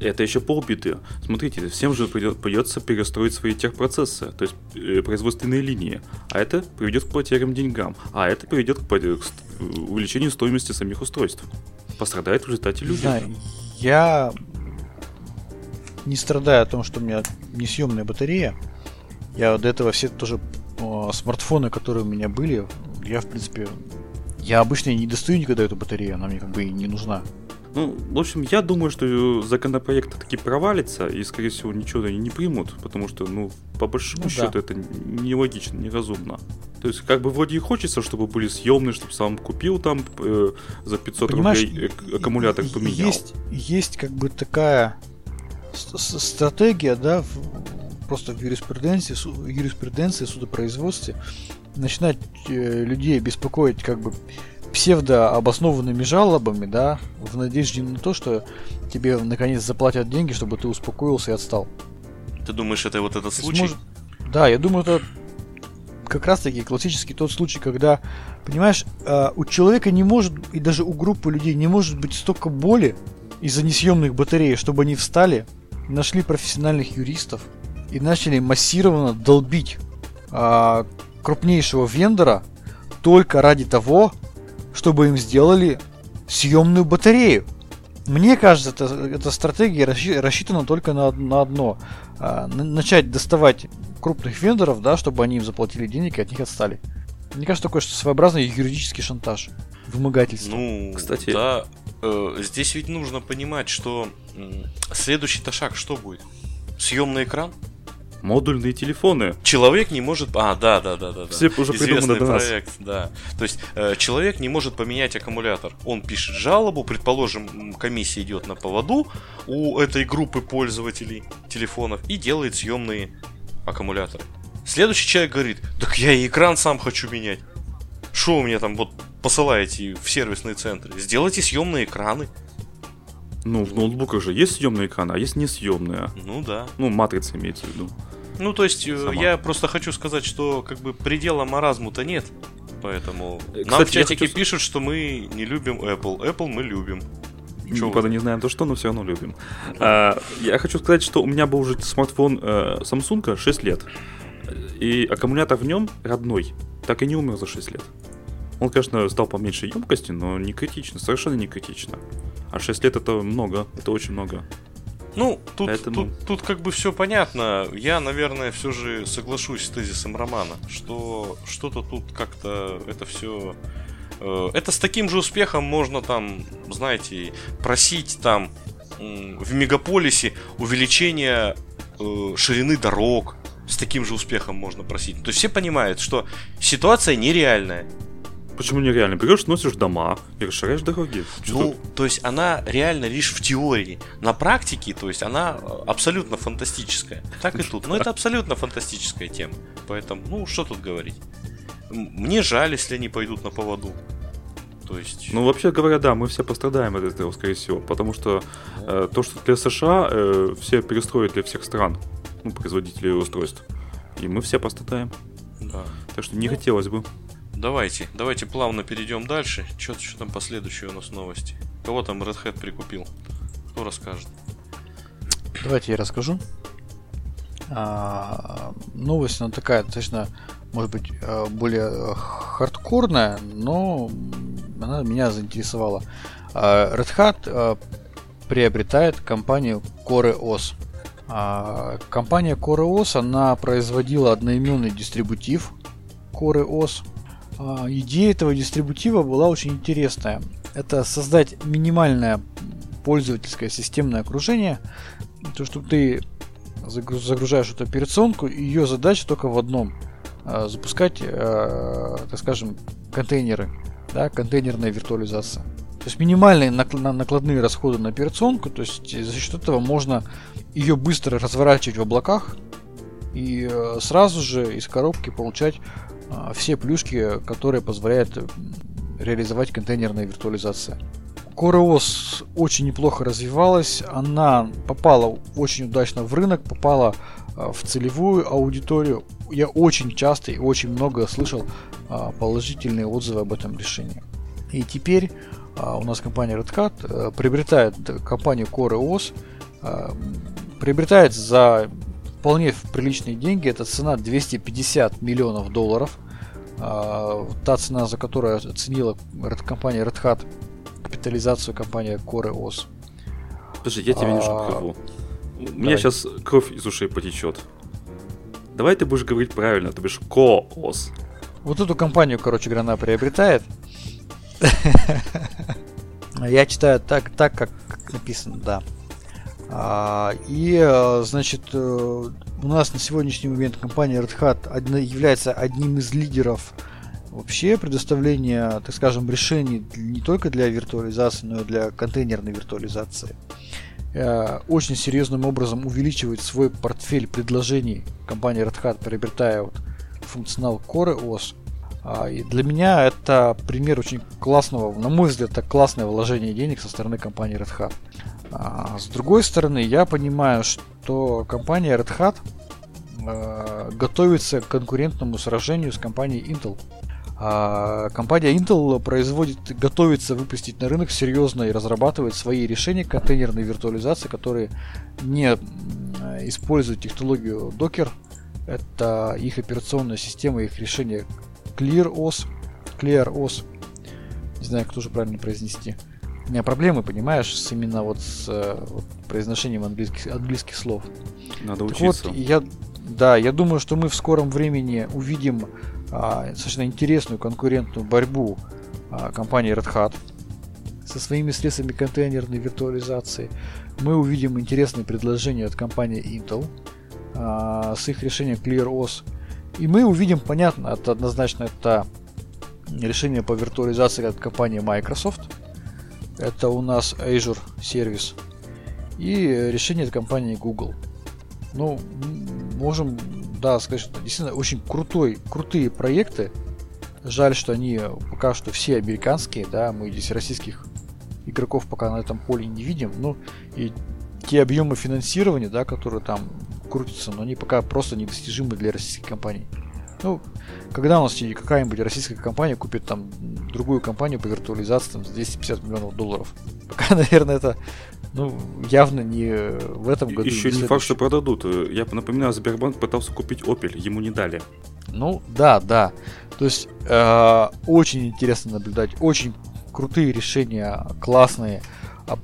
Это еще полбеды. Смотрите, всем же придется перестроить свои техпроцессы, то есть э, производственные линии. А это приведет к потерям деньгам. А это приведет к, к увеличению стоимости самих устройств. Пострадает в результате люди. Да, я не страдаю о том, что у меня несъемная батарея. Я до этого все тоже смартфоны, которые у меня были, я в принципе я обычно не достаю никогда эту батарею, она мне как бы и не нужна. Ну, в общем, я думаю, что законопроект таки провалится, и, скорее всего, ничего они не примут, потому что, ну, по большому ну, счету, да. это нелогично, неразумно. То есть, как бы вроде и хочется, чтобы были съемные, чтобы сам купил там э, за 500 Понимаешь, рублей аккумулятор поменял. Есть, есть как бы такая стратегия, да, просто в юриспруденции, юриспруденции, судопроизводстве, начинать э, людей беспокоить как бы псевдообоснованными жалобами, да, в надежде на то, что тебе наконец заплатят деньги, чтобы ты успокоился и отстал. Ты думаешь, это вот этот случай? Может... Да, я думаю, это как раз таки классический тот случай, когда, понимаешь, э, у человека не может, и даже у группы людей не может быть столько боли из-за несъемных батарей, чтобы они встали, нашли профессиональных юристов и начали массированно долбить э, крупнейшего вендора только ради того, чтобы им сделали съемную батарею. Мне кажется, это, эта стратегия рассчитана только на, на одно. А, начать доставать крупных вендоров, да, чтобы они им заплатили денег и от них отстали. Мне кажется, такой что своеобразный юридический шантаж. Вымогательство. Ну, кстати, да, э, здесь ведь нужно понимать, что э, следующий-то шаг что будет? Съемный экран? Модульные телефоны. Человек не может... А, да, да, да, да. Все да. уже придумано до проект, нас. да. То есть э, человек не может поменять аккумулятор. Он пишет жалобу, предположим, комиссия идет на поводу у этой группы пользователей телефонов и делает съемные аккумуляторы. Следующий человек говорит, так я и экран сам хочу менять. Что вы мне там вот посылаете в сервисные центры? Сделайте съемные экраны. Ну, в ноутбуках же есть съемные экраны, а есть несъемные. Ну да. Ну, матрица имеется в виду. Ну, то есть, э, Сама. я просто хочу сказать, что как бы предела маразму-то нет. Поэтому Кстати, нам в чатике хочу... пишут, что мы не любим Apple. Apple мы любим. Чё Правда, не знаем то что, но все равно любим. А, я хочу сказать, что у меня был уже смартфон э, Samsung 6 лет. И аккумулятор в нем родной. Так и не умер за 6 лет. Он, конечно, стал поменьше емкости, но не критично, совершенно не критично. А 6 лет это много, это очень много. Ну, тут, Поэтому... тут, тут как бы все понятно. Я, наверное, все же соглашусь с тезисом Романа, что что-то тут как-то это все... Э, это с таким же успехом можно там, знаете, просить там в мегаполисе увеличение э, ширины дорог. С таким же успехом можно просить. То есть все понимают, что ситуация нереальная. Почему нереально? Берешь, носишь дома и расширяешь дороги. Что ну, тут? то есть она реально лишь в теории. На практике, то есть она э, абсолютно фантастическая. Так и тут. Но это абсолютно фантастическая тема. Поэтому, ну, что тут говорить? Мне жаль, если они пойдут на поводу. То есть... Ну, вообще говоря, да, мы все пострадаем от этого, скорее всего. Потому что э, то, что для США э, все перестроят для всех стран, ну, производителей устройств. И мы все пострадаем. Да. Так что не ну, хотелось бы. Давайте, давайте плавно перейдем дальше. Что, там последующие у нас новости? Кого там Red Hat прикупил? Кто расскажет? Давайте я расскажу. А, новость, она такая, достаточно, может быть, э, более хардкорная, но она меня заинтересовала. А, Red Hat а, приобретает компанию CoreOS. А, компания CoreOS, она производила одноименный дистрибутив CoreOS, идея этого дистрибутива была очень интересная. Это создать минимальное пользовательское системное окружение, то, что ты загружаешь эту операционку, и ее задача только в одном а, запускать, э, так скажем, контейнеры, да, контейнерная виртуализация. То есть минимальные накладные расходы на операционку, то есть за счет этого можно ее быстро разворачивать в облаках и э, сразу же из коробки получать а, все плюшки, которые позволяют реализовать контейнерная виртуализация. CoreOS очень неплохо развивалась, она попала очень удачно в рынок, попала а, в целевую аудиторию. Я очень часто и очень много слышал а, положительные отзывы об этом решении. И теперь у нас компания Red Hat э, приобретает компанию CoreOS а, приобретает за вполне приличные деньги. Это цена 250 миллионов долларов. А, та цена, за которую оценила компания Red Hat капитализацию компании Core OS. Подожди, я тебя немножко а... прерву. У меня сейчас кровь из ушей потечет. Давай ты будешь говорить правильно, ты бишь КООС. Вот эту компанию, короче говоря, она приобретает. (laughs) Я читаю так, так как написано, да. А, и, э, значит, э, у нас на сегодняшний момент компания Red Hat является одним из лидеров вообще предоставления, так скажем, решений не только для виртуализации, но и для контейнерной виртуализации. Э, очень серьезным образом увеличивает свой портфель предложений компания Red Hat, приобретая вот функционал Core OS. А, и для меня это пример очень классного, на мой взгляд, это классное вложение денег со стороны компании Red Hat. А с другой стороны, я понимаю, что компания Red Hat э, готовится к конкурентному сражению с компанией Intel. А компания Intel производит, готовится выпустить на рынок серьезно и разрабатывает свои решения контейнерной виртуализации, которые не используют технологию Docker. Это их операционная система, их решение ClearOS. ClearOS. Не знаю, кто же правильно произнести у меня проблемы, понимаешь, с именно вот с э, вот, произношением английских, английских слов. Надо так учиться. Вот, я, да, я думаю, что мы в скором времени увидим а, достаточно интересную конкурентную борьбу а, компании Red Hat со своими средствами контейнерной виртуализации. Мы увидим интересные предложения от компании Intel а, с их решением ClearOS. И мы увидим, понятно, это однозначно это решение по виртуализации от компании Microsoft – это у нас Azure сервис. И решение от компании Google. Ну, можем, да, сказать, что действительно очень крутой, крутые проекты. Жаль, что они пока что все американские, да, мы здесь российских игроков пока на этом поле не видим. Ну, и те объемы финансирования, да, которые там крутятся, но они пока просто недостижимы для российских компаний. Ну, когда у нас какая-нибудь российская компания купит там другую компанию по виртуализации там, за 250 миллионов долларов? (laughs) Пока, наверное, это ну, явно не в этом году. Еще не, не факт, что продадут. Я напоминаю, Сбербанк пытался купить Opel, ему не дали. Ну, да, да. То есть, э, очень интересно наблюдать, очень крутые решения, классные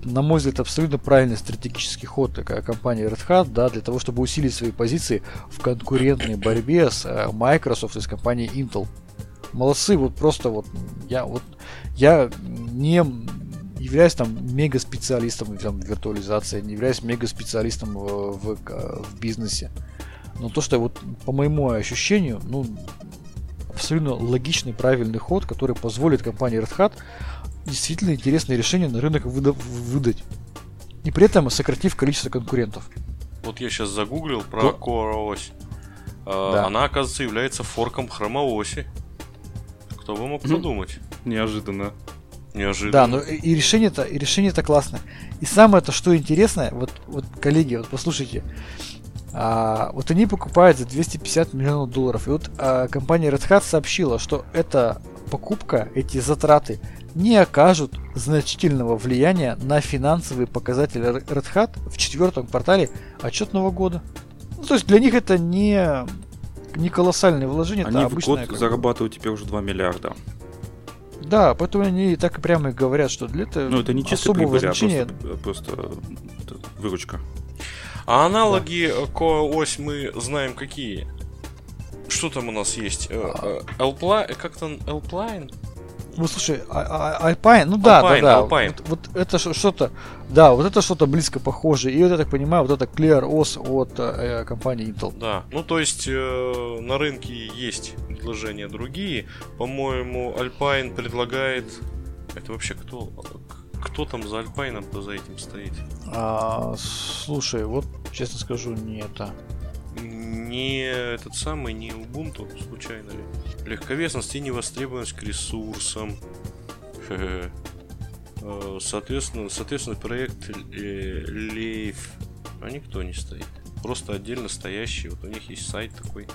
на мой взгляд, абсолютно правильный стратегический ход такая компания Red Hat, да, для того, чтобы усилить свои позиции в конкурентной борьбе с э, Microsoft и с компанией Intel. Молодцы, вот просто вот я вот я не являюсь там мега специалистом там, виртуализации, не являюсь мега специалистом в, в, в бизнесе. Но то, что вот по моему ощущению, ну, абсолютно логичный, правильный ход, который позволит компании Red Hat действительно интересное решение на рынок выдать. И при этом сократив количество конкурентов. Вот я сейчас загуглил про То... Core OS. А, да. Она, оказывается, является форком хромооси. Кто бы мог mm. подумать? Неожиданно. Неожиданно. Да, но и решение-то, и решение-то классное. И самое то, что интересное, вот, вот коллеги, вот послушайте, а, вот они покупают за 250 миллионов долларов. И вот а, компания Red Hat сообщила, что эта покупка, эти затраты не окажут значительного влияния на финансовые показатели Red Hat в четвертом квартале отчетного года. Ну, то есть для них это не, не колоссальное вложение. Они это в год зарабатывают теперь уже 2 миллиарда. Да, поэтому они так и прямо и говорят, что для этого ну, это не чисто особого прибыль, а значения... а просто, просто выручка. А аналоги да. ко-ось мы знаем какие? Что там у нас есть? Э, а... Alpline, как там Alpine? Ну слушай, а, а, Alpine, ну да, Alpine, да, да. Alpine. Вот, вот это что-то, да, вот это что-то близко похоже. И вот я так понимаю, вот это Clear OS от э, компании Intel. Да, ну то есть э, на рынке есть предложения другие. По-моему, Alpine предлагает. Это вообще кто? Кто там за Alpine-то за этим стоит? А, слушай, вот честно скажу, не это не этот самый, не Ubuntu, случайно ли. Легковесность и невостребованность к ресурсам. Э, соответственно, соответственно, проект Leaf. А никто не стоит. Просто отдельно стоящий. Вот у них есть сайт такой.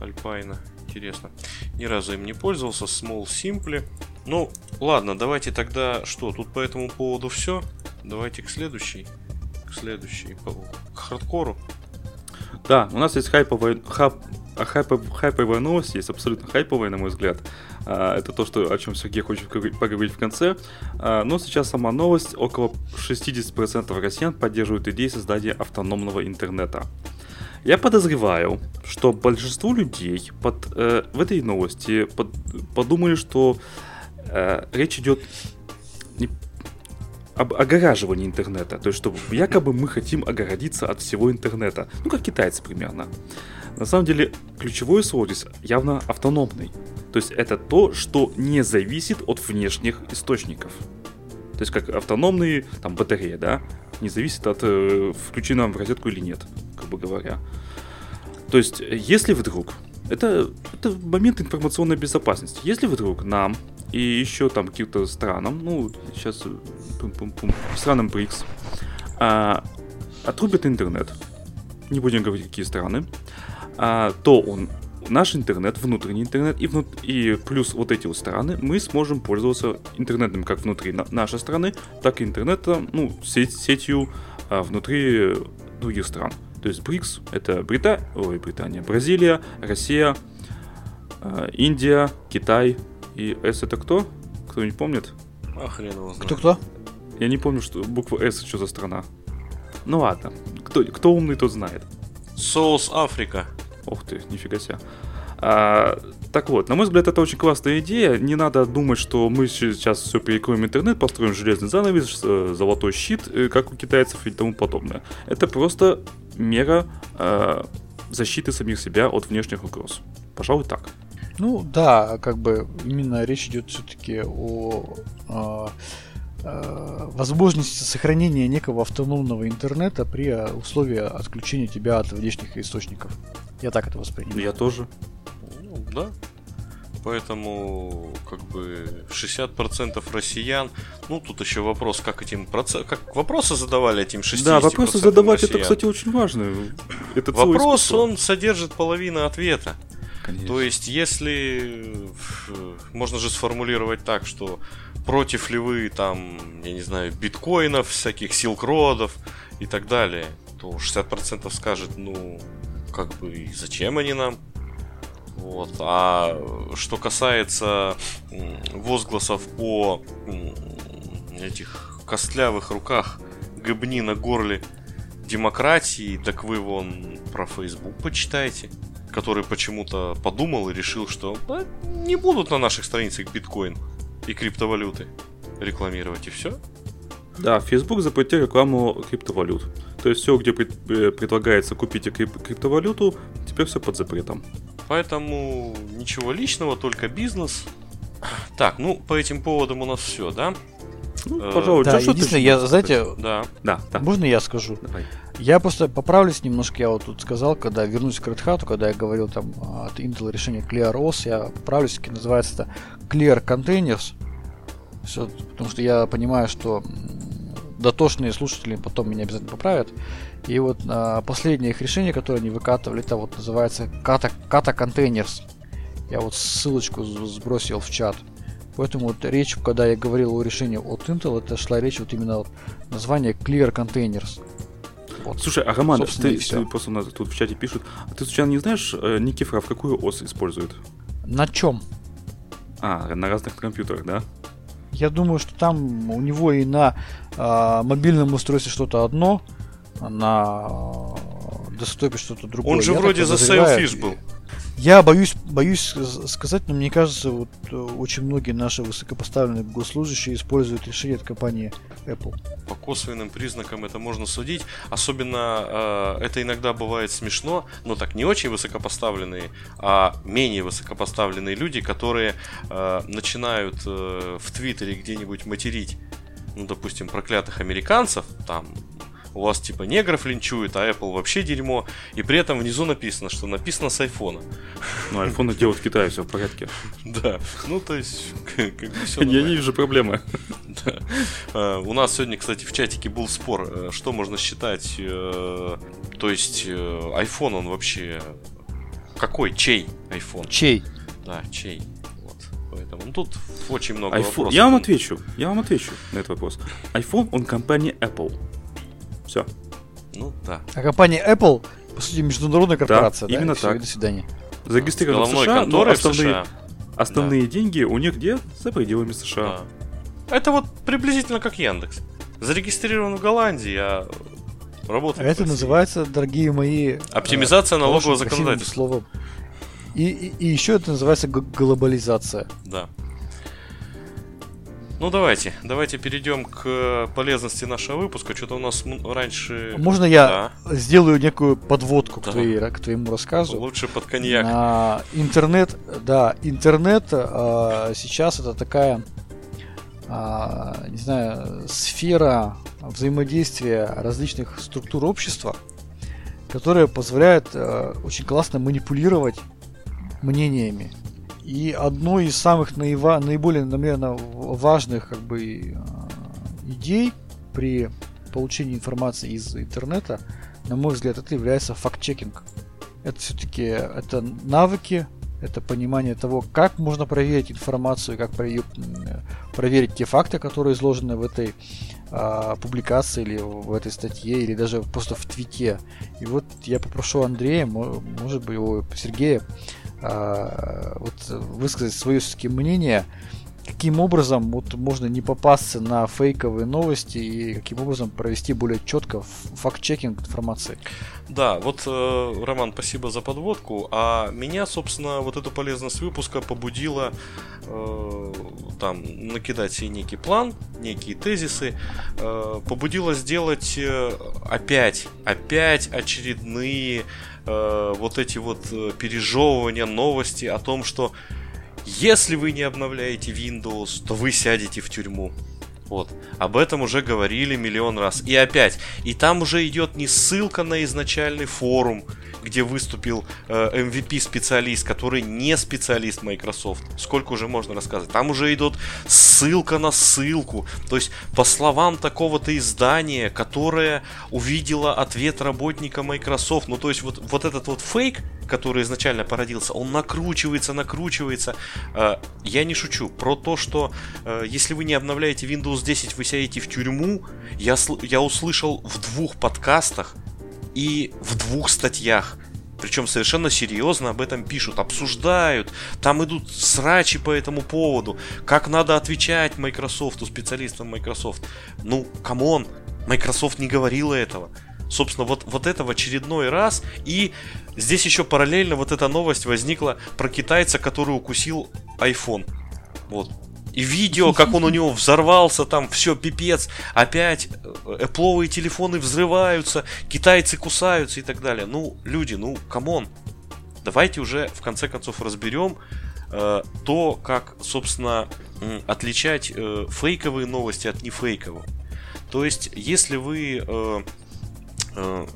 Alpine. Интересно. Ни разу им не пользовался. Small Simple. Ну, ладно, давайте тогда что? Тут по этому поводу все. Давайте к следующей. следующий по к хардкору. Да, у нас есть хайповая, хап, хайпов, хайповая новость, есть абсолютно хайповая, на мой взгляд. А, это то, что, о чем Сергей хочет поговорить в конце. А, но сейчас сама новость. Около 60% россиян поддерживают идею создания автономного интернета. Я подозреваю, что большинство людей под, э, в этой новости под, подумали, что э, речь идет не, об огораживании интернета. То есть, что якобы мы хотим огородиться от всего интернета. Ну, как китайцы примерно. На самом деле, ключевое слово здесь явно автономный. То есть, это то, что не зависит от внешних источников. То есть, как автономные, там, батарея, да, не зависит от э, включена в розетку или нет, как бы говоря. То есть, если вдруг, это, это момент информационной безопасности, если вдруг нам и еще там каким-то странам, ну, сейчас пум-пум-пум, странам БРИКС, а, отрубят интернет, не будем говорить, какие страны, а, то он наш интернет, внутренний интернет и, внут... и плюс вот эти вот страны, мы сможем пользоваться интернетом как внутри на... нашей страны, так и интернетом, ну, сеть, сетью а, внутри других стран. То есть БРИКС это Брита... Ой, Британия, Бразилия, Россия, а, Индия, Китай и С это кто? Кто не помнит? А хрен его знает. Кто-кто? Я не помню, что буква С что за страна. Ну ладно, кто, кто умный, тот знает. Соус Африка. Ух ты, нифига себе. А, так вот, на мой взгляд, это очень классная идея. Не надо думать, что мы сейчас все перекроем интернет, построим железный занавес, золотой щит, э, как у китайцев и тому подобное. Это просто мера э, защиты самих себя от внешних угроз. Пожалуй, так. Ну да, как бы именно речь идет все-таки о, о, о возможности сохранения некого автономного интернета при условии отключения тебя от внешних источников. Я так это воспринимаю. Я тоже. Ну, да. Поэтому, как бы, 60% россиян, ну, тут еще вопрос, как этим проц... как вопросы задавали этим 60% Да, вопросы задавать, россиян. это, кстати, очень важно. Это Вопрос, он содержит половину ответа. Конечно. То есть, если можно же сформулировать так, что против ли вы там, я не знаю, биткоинов, всяких силкродов и так далее, то 60% скажет, ну, как бы зачем они нам? Вот. А что касается возгласов о этих костлявых руках гыбни на горле демократии, так вы вон про Facebook почитайте, который почему-то подумал и решил, что да, не будут на наших страницах биткоин и криптовалюты рекламировать, и все. Да, Facebook запретил рекламу криптовалют. То есть все, где э, предлагается купить крип- криптовалюту, теперь все под запретом. Поэтому ничего личного, только бизнес. Так, ну по этим поводам у нас все, да? Ну, э, пожалуй, да, что единственное, я, знаете, да. Да, да. Можно я скажу? Давай. Я просто поправлюсь немножко, я вот тут сказал, когда вернусь к Red Hat, когда я говорил там от Intel решение ClearOS, я поправлюсь, называется это Clear Containers, все, потому что я понимаю, что дотошные слушатели потом меня обязательно поправят. И вот а, последнее их решение, которое они выкатывали, это вот называется Kata, Kata Containers. Я вот ссылочку сбросил в чат. Поэтому вот речь, когда я говорил о решении от Intel, это шла речь вот именно вот название Clear Containers. Вот. Слушай, а Роман, ты, ты просто у нас тут в чате пишут, а ты случайно не знаешь, э, Никифоров какую ос использует? На чем? А, на разных компьютерах, да? Я думаю, что там у него и на э, мобильном устройстве что-то одно, на десктопе что-то другое. Он же Я вроде за Sailfish был. Я боюсь, боюсь сказать, но мне кажется, вот э, очень многие наши высокопоставленные госслужащие используют решение от компании Apple. По косвенным признакам это можно судить. Особенно э, это иногда бывает смешно, но так не очень высокопоставленные, а менее высокопоставленные люди, которые э, начинают э, в Твиттере где-нибудь материть ну, допустим, проклятых американцев, там, у вас типа негров линчуют, а Apple вообще дерьмо, и при этом внизу написано, что написано с айфона. Ну, айфоны делают в Китае, все в порядке. Да, ну то есть, (laughs) как бы все Я не вижу проблемы. А, у нас сегодня, кстати, в чатике был спор, э, что можно считать, э, то есть, э, iPhone он вообще какой, чей iPhone? Чей? Да, чей. Поэтому ну, тут очень много iPhone... вопросов. Я вам отвечу, я вам отвечу на этот вопрос. iPhone, он компания Apple. Все. Ну да. А компания Apple, по сути, международная корпорация, да? именно И всё, так. и До свидания. Зарегистрированы в США, но конторой в основные, США. основные деньги у них где? За пределами США. Да. Это вот приблизительно как Яндекс. Зарегистрирован в Голландии, а А работает в это России. называется, дорогие мои... Оптимизация э, налогового законодательства. словом. И, и, и еще это называется г- глобализация. Да. Ну давайте, давайте перейдем к полезности нашего выпуска. Что-то у нас раньше... Можно я сделаю некую подводку Да. к, твоей, к твоему рассказу? Лучше под коньяк. А, интернет, да, интернет а, сейчас это такая, а, не знаю, сфера взаимодействия различных структур общества, которая позволяет а, очень классно манипулировать мнениями. И одной из самых наива- наиболее, наверное, важных как бы а, идей при получении информации из интернета, на мой взгляд, это является факт-чекинг. Это все-таки это навыки, это понимание того, как можно проверить информацию, как про- её, м, проверить те факты, которые изложены в этой а, публикации или в этой статье, или даже просто в твите. И вот я попрошу Андрея, мо- может быть, его Сергея, вот высказать свое все-таки мнение, каким образом вот можно не попасться на фейковые новости и каким образом провести более четко факт-чекинг информации. Да, вот, э, Роман, спасибо за подводку. А меня, собственно, вот эта полезность выпуска побудила э, там накидать себе некий план, некие тезисы, э, побудила сделать э, опять, опять очередные э, вот эти вот э, пережевывания новости о том, что если вы не обновляете Windows, то вы сядете в тюрьму. Вот. Об этом уже говорили миллион раз. И опять. И там уже идет не ссылка на изначальный форум, где выступил э, MVP-специалист, который не специалист Microsoft. Сколько уже можно рассказывать? Там уже идет ссылка на ссылку. То есть, по словам такого-то издания, которое увидело ответ работника Microsoft. Ну, то есть, вот, вот этот вот фейк, который изначально породился, он накручивается, накручивается. Э, я не шучу. Про то, что э, если вы не обновляете Windows 10, вы сядете в тюрьму, я, сл- я услышал в двух подкастах и в двух статьях. Причем совершенно серьезно об этом пишут, обсуждают. Там идут срачи по этому поводу. Как надо отвечать Microsoft, специалистам Microsoft. Ну, come on, Microsoft не говорила этого. Собственно, вот, вот это в очередной раз. И здесь еще параллельно вот эта новость возникла про китайца, который укусил iPhone. Вот. И видео, как он у него взорвался, там все пипец, опять эпловые телефоны взрываются, китайцы кусаются и так далее. Ну, люди, ну, come on. Давайте уже в конце концов разберем э, то, как, собственно, отличать э, фейковые новости от нефейковых. То есть, если вы э, э,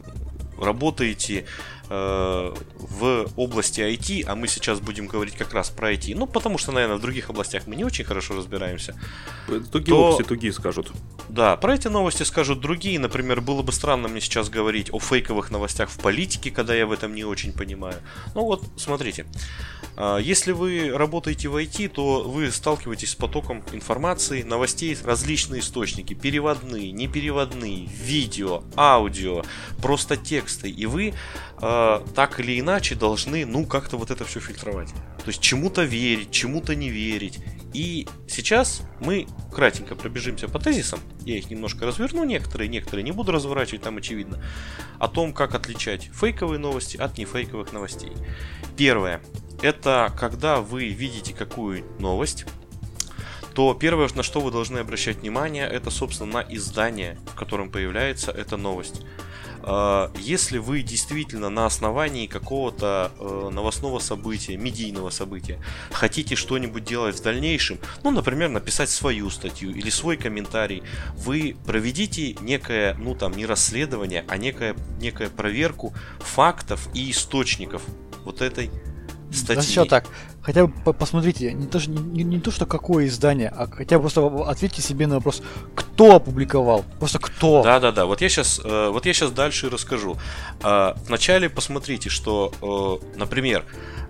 работаете в области IT, а мы сейчас будем говорить как раз про IT, ну, потому что, наверное, в других областях мы не очень хорошо разбираемся. Тугие То- лопасти, тугие скажут. Да, про эти новости скажут другие. Например, было бы странно мне сейчас говорить о фейковых новостях в политике, когда я в этом не очень понимаю. Ну вот, смотрите. А, Если вы работаете в IT, то вы сталкиваетесь с потоком информации, новостей, различные источники, переводные, непереводные, видео, аудио, просто тексты. И вы э, так или иначе должны, ну, как-то вот это все фильтровать. То есть чему-то верить, чему-то не верить. И сейчас мы кратенько пробежимся по тезисам. Я их немножко разверну, некоторые, некоторые не буду разворачивать, там очевидно. О том, как отличать фейковые новости от нефейковых новостей. Первое. Это когда вы видите какую новость, то первое, на что вы должны обращать внимание, это, собственно, на издание, в котором появляется эта новость. А, Если вы действительно на основании какого-то э, новостного события, медийного события, хотите что-нибудь делать в дальнейшем, ну, например, написать свою статью или свой комментарий, вы проведите некое, ну, там, не расследование, а некое, некое проверку фактов и источников вот этой статьи. Да сначала так. Хотя бы по- посмотрите, не то, не, не- то, что какое издание, а хотя бы просто ответьте себе на вопрос, кто опубликовал. Просто кто. Да, да, да. Вот я сейчас, вот я сейчас дальше расскажу. А, Вначале посмотрите, что, э, например,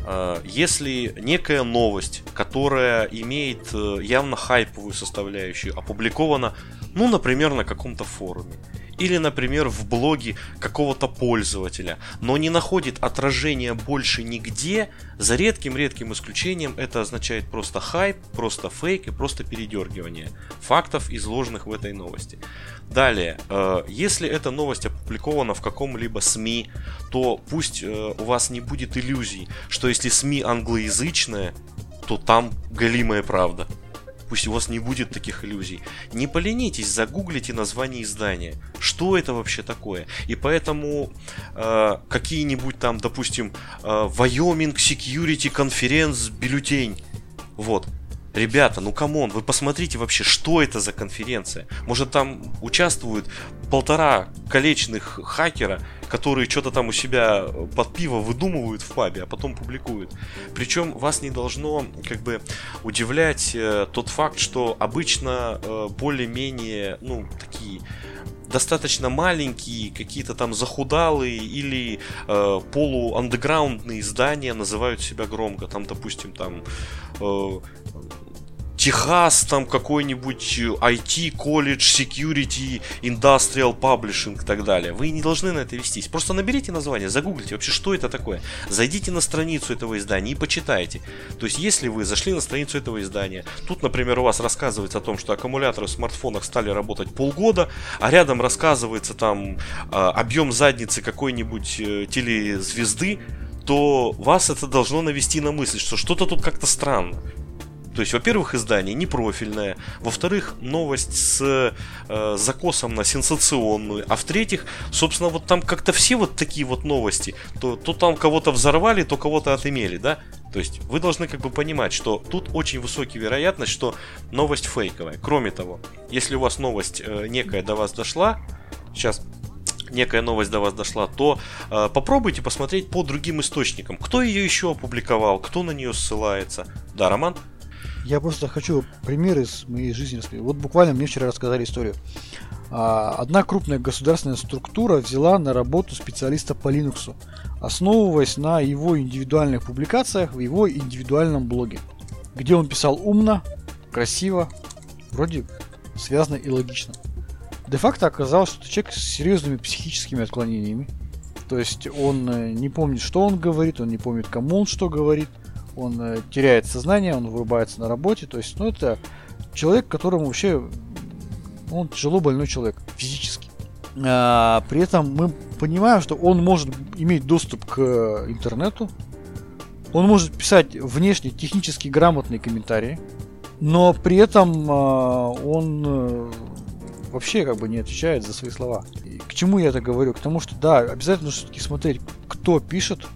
э, если некая новость, которая имеет э, явно хайповую составляющую, опубликована, ну, например, на каком-то форуме, или, например, в блоге какого-то пользователя, но не находит отражения больше нигде, за редким-редким исключением это означает просто хайп, просто фейк и просто передергивание фактов, изложенных в этой новости. Далее, э, если эта новость опубликована в каком-либо СМИ, то пусть э, у вас не будет иллюзий, что если СМИ англоязычная, то там галимая правда. Пусть у вас не будет таких иллюзий. Не поленитесь, загуглите название издания. Что это вообще такое? И поэтому э, какие-нибудь там, допустим, э, Wyoming Security Conference бюллетень. Вот. Ребята, ну come on, вы посмотрите вообще, что это за конференция. Может там участвуют полтора калечных хакера, которые что-то там у себя под пиво выдумывают в пабе, а потом публикуют. Причем вас не должно как бы удивлять э, тот факт, что обычно э, более-менее, ну, такие достаточно маленькие, какие-то там захудалые или э, полу-андеграундные издания называют себя громко. Там, допустим, там э, Техас, там какой-нибудь IT, колледж, security, industrial publishing и так далее. Вы не должны на это вестись. Просто наберите название, загуглите вообще, что это такое. Зайдите на страницу этого издания и почитайте. То есть, если вы зашли на страницу этого издания, тут, например, у вас рассказывается о том, что аккумуляторы в смартфонах стали работать полгода, а рядом рассказывается там а, объем задницы какой-нибудь э, телезвезды, то вас это должно навести на мысль, что что-то тут как-то странно. То есть, во-первых, издание не профильное, во-вторых, новость с э, закосом на сенсационную, а в-третьих, собственно, вот там как-то все вот такие вот новости, то, то там кого-то взорвали, то кого-то отымели, да? То есть вы должны как бы понимать, что тут очень высокая вероятность, что новость фейковая. Кроме того, если у вас новость э, некая до вас дошла, сейчас некая новость до вас дошла, то э, попробуйте посмотреть по другим источникам, кто ее еще опубликовал, кто на нее ссылается. Да, Роман? Я просто хочу пример из моей жизни. Вот буквально мне вчера рассказали историю. А, одна крупная государственная структура взяла на работу специалиста по Linux, основываясь на его индивидуальных публикациях в его индивидуальном блоге, где он писал умно, красиво, вроде связано и логично. Де-факто оказалось, что человек с серьезными психическими отклонениями. То есть он э, не помнит, что он говорит, он не помнит, кому он что говорит – он э, теряет сознание, он вырубается на работе. То есть, ну, это человек, которому вообще он тяжело больной человек физически. А, при этом мы понимаем, что он может иметь доступ к интернету, он может писать внешне технически грамотные комментарии, но при этом а, он а, вообще как бы не отвечает за свои слова. И к чему я это говорю? К тому, что да, обязательно все-таки смотреть, кто пишет,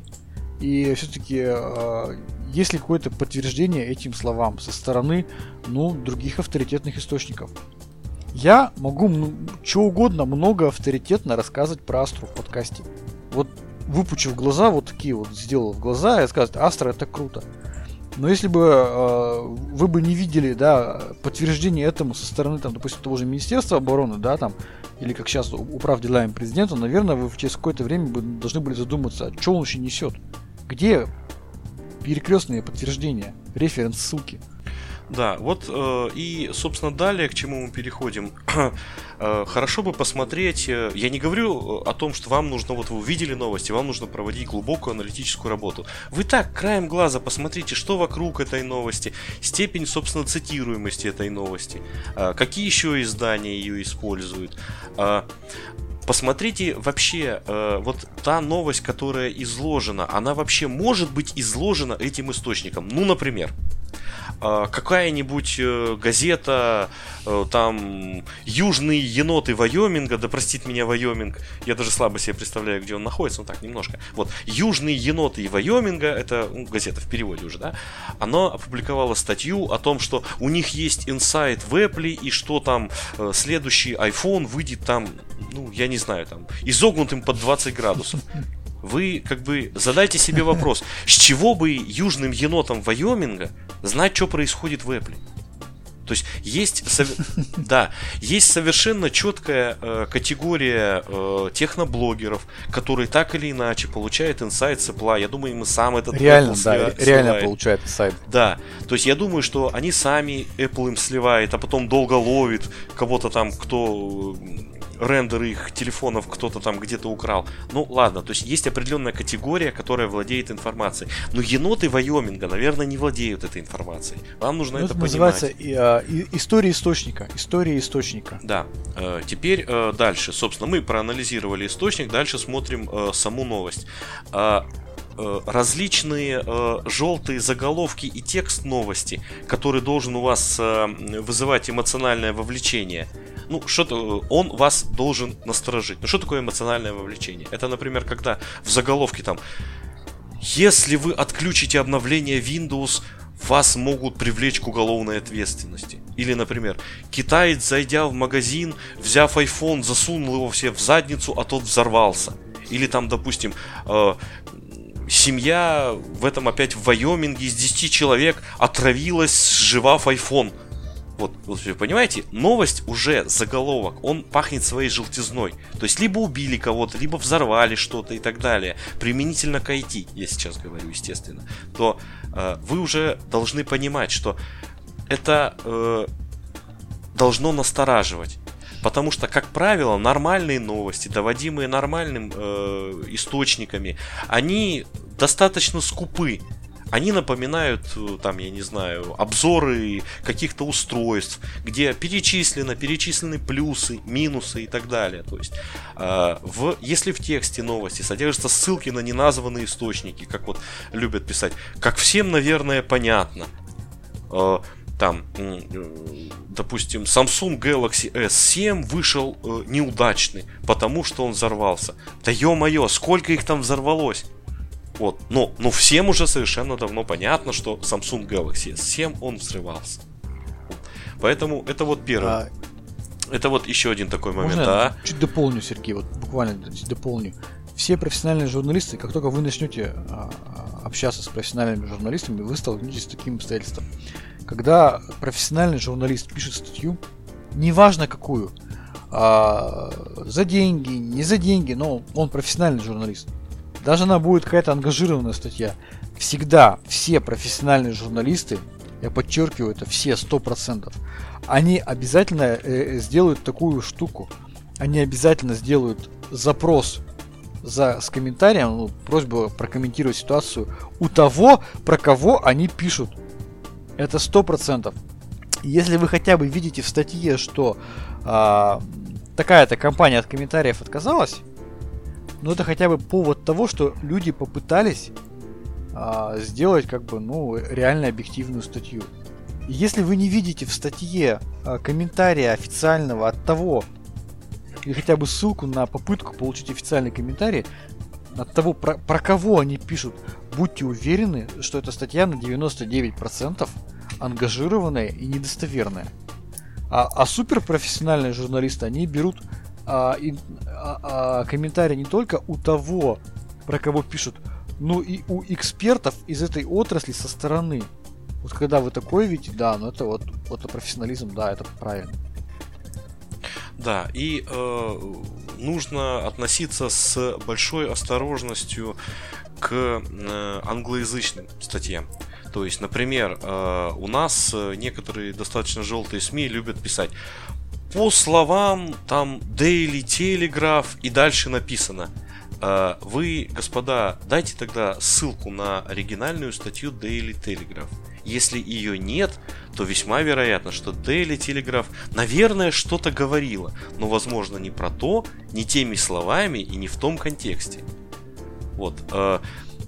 и все-таки а, есть ли какое-то подтверждение этим словам со стороны ну, других авторитетных источников? Я могу ну, что угодно много авторитетно рассказывать про Астру в подкасте. Вот выпучив глаза, вот такие вот сделал глаза и сказать, Астра это круто. Но если бы э, вы бы не видели, да, подтверждение этому со стороны, там, допустим, того же Министерства обороны, да, там, или как сейчас управ делами президента, наверное, вы через какое-то время бы должны были задуматься, а что он вообще несет? Где перекрестные подтверждения, референс ссылки. Да, вот э, и, собственно, далее к чему мы переходим. (clears throat) э, хорошо бы посмотреть, э, я не говорю о том, что вам нужно, вот вы увидели новости, вам нужно проводить глубокую аналитическую работу. Вы так, краем глаза посмотрите, что вокруг этой новости, степень, собственно, цитируемости этой новости, э, какие еще издания ее используют. Э, посмотрите вообще, э, вот та новость, которая изложена, она вообще может быть изложена этим источником. Ну, например, какая-нибудь э, газета, э, там, Южные еноты Вайоминга, да простит меня Вайоминг, я даже слабо себе представляю, где он находится, ну так, немножко. Вот, Южные еноты Вайоминга, это ну, газета в переводе уже, да, она опубликовала статью о том, что у них есть инсайт в Apple, и что там э, следующий iPhone выйдет там, ну, я не знаю, там, изогнутым под 20 градусов вы как бы задайте себе вопрос, с чего бы южным енотам Вайоминга знать, что происходит в Apple? То есть есть, (laughs) да, есть совершенно четкая э, категория э, техноблогеров, которые так или иначе получают инсайт с Apple. Я думаю, мы сам этот реально, Apple да, слива, реально получает инсайт. Да, то есть я думаю, что они сами Apple им сливает, а потом долго ловит кого-то там, кто рендеры их телефонов кто-то там где-то украл. Ну ладно, то есть есть определенная категория, которая владеет информацией. Но еноты Вайоминга, наверное, не владеют этой информацией. Вам нужно Ну, это, это называется понимать. а, и- история источника. История источника. Да, э, теперь э, дальше. Собственно, мы проанализировали источник, дальше смотрим э, саму новость. Э, различные э, желтые заголовки и текст новости, который должен у вас э, вызывать эмоциональное вовлечение. Ну, что-то он вас должен насторожить. Ну, что такое эмоциональное вовлечение? Это, например, когда в заголовке там если вы отключите обновление Windows, вас могут привлечь к уголовной ответственности. Или, например, китаец, зайдя в магазин, взяв iPhone, засунул его все в задницу, а тот взорвался. Или там, допустим, семья в этом опять в Вайоминге из 10 человек отравилась, сживав iPhone. Вот, вот понимаете, новость уже заголовок, он пахнет своей желтизной. То есть либо убили кого-то, либо взорвали что-то и так далее. Применительно к IT, я сейчас говорю, естественно. То э, вы уже должны понимать, что это э, должно настораживать. Потому что, как правило, нормальные новости, доводимые нормальным э, источниками, они достаточно скупы. Они напоминают, э, там, я не знаю, обзоры каких-то устройств, где перечислено, перечислены плюсы, минусы и так далее. То есть, э, в, если в тексте новости содержатся ссылки на неназванные источники, как вот любят писать, как всем, наверное, понятно, э, там, э, допустим, Samsung Galaxy S7 вышел э, неудачный, потому что он взорвался. Да ё-моё, сколько их там взорвалось? Вот, но, но всем уже совершенно давно понятно, что Samsung Galaxy S7 он взрывался. Поэтому это вот первое. А, Это вот еще один такой момент, можно я да? чуть дополню, Сергей, вот буквально дополню. Все профессиональные журналисты, как только вы начнете а, общаться с профессиональными журналистами, вы столкнетесь с таким обстоятельством. Когда профессиональный журналист пишет статью, неважно какую, а, за деньги, не за деньги, но он профессиональный журналист. Даже она будет какая-то ангажированная статья. Всегда все профессиональные журналисты, я подчеркиваю это, все 100%, они обязательно э, сделают такую штуку. Они обязательно сделают запрос за, с комментарием, ну, просьбу прокомментировать ситуацию у того, про кого они пишут. Это сто процентов. Если вы хотя бы видите в статье, что а, такая-то компания от комментариев отказалась, ну это хотя бы повод того, что люди попытались а, сделать как бы ну реально объективную статью. Если вы не видите в статье а, комментария официального от того, или хотя бы ссылку на попытку получить официальный комментарий от того, про, про кого они пишут, будьте уверены, что эта статья на 99% ангажированная и недостоверная. А, а суперпрофессиональные журналисты, они берут а, и- а- а комментарии не только у того, про кого пишут, но и у экспертов из этой отрасли со стороны. Вот когда вы такое видите, да, ну это вот, вот это профессионализм, да, это правильно. Да, и э, нужно относиться с большой осторожностью к э, англоязычным статьям. То есть, например, э, у нас э, некоторые достаточно желтые СМИ любят писать по словам там Daily Telegraph и дальше написано. Э, Вы, господа, дайте тогда ссылку на оригинальную статью Daily Telegraph. Если ее нет, то весьма вероятно, что Daily Telegraph, наверное, что-то говорила, но, возможно, не про то, не теми словами и не в том контексте. Вот. э,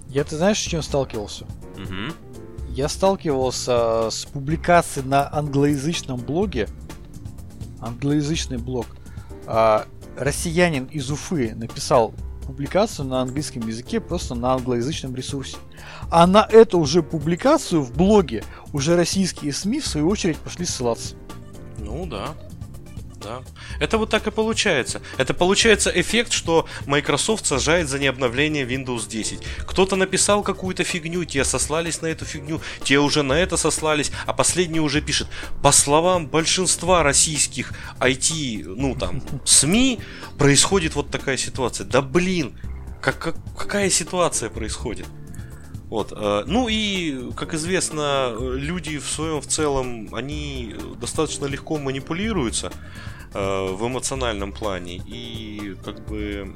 Я ты знаешь, с чем сталкивался? мгм. Я сталкивался с публикацией на англоязычном блоге. Англоязычный блог. А, Россиянин из Уфы написал публикацию на английском языке просто на англоязычном ресурсе. А на эту уже публикацию в блоге уже российские СМИ в свою очередь пошли ссылаться. Ну да. Да. Это вот так и получается. Это получается эффект, что Microsoft сажает за необновление Windows 10. Кто-то написал какую-то фигню, те сослались на эту фигню, те уже на это сослались, а последний уже пишет. По словам большинства российских IT, ну там, (laughs) СМИ, происходит вот такая ситуация. Да блин, как, как- какая ситуация происходит? Вот. э, Ну и, как известно, э, люди в своем в целом, они достаточно легко манипулируются э, в эмоциональном плане. И как бы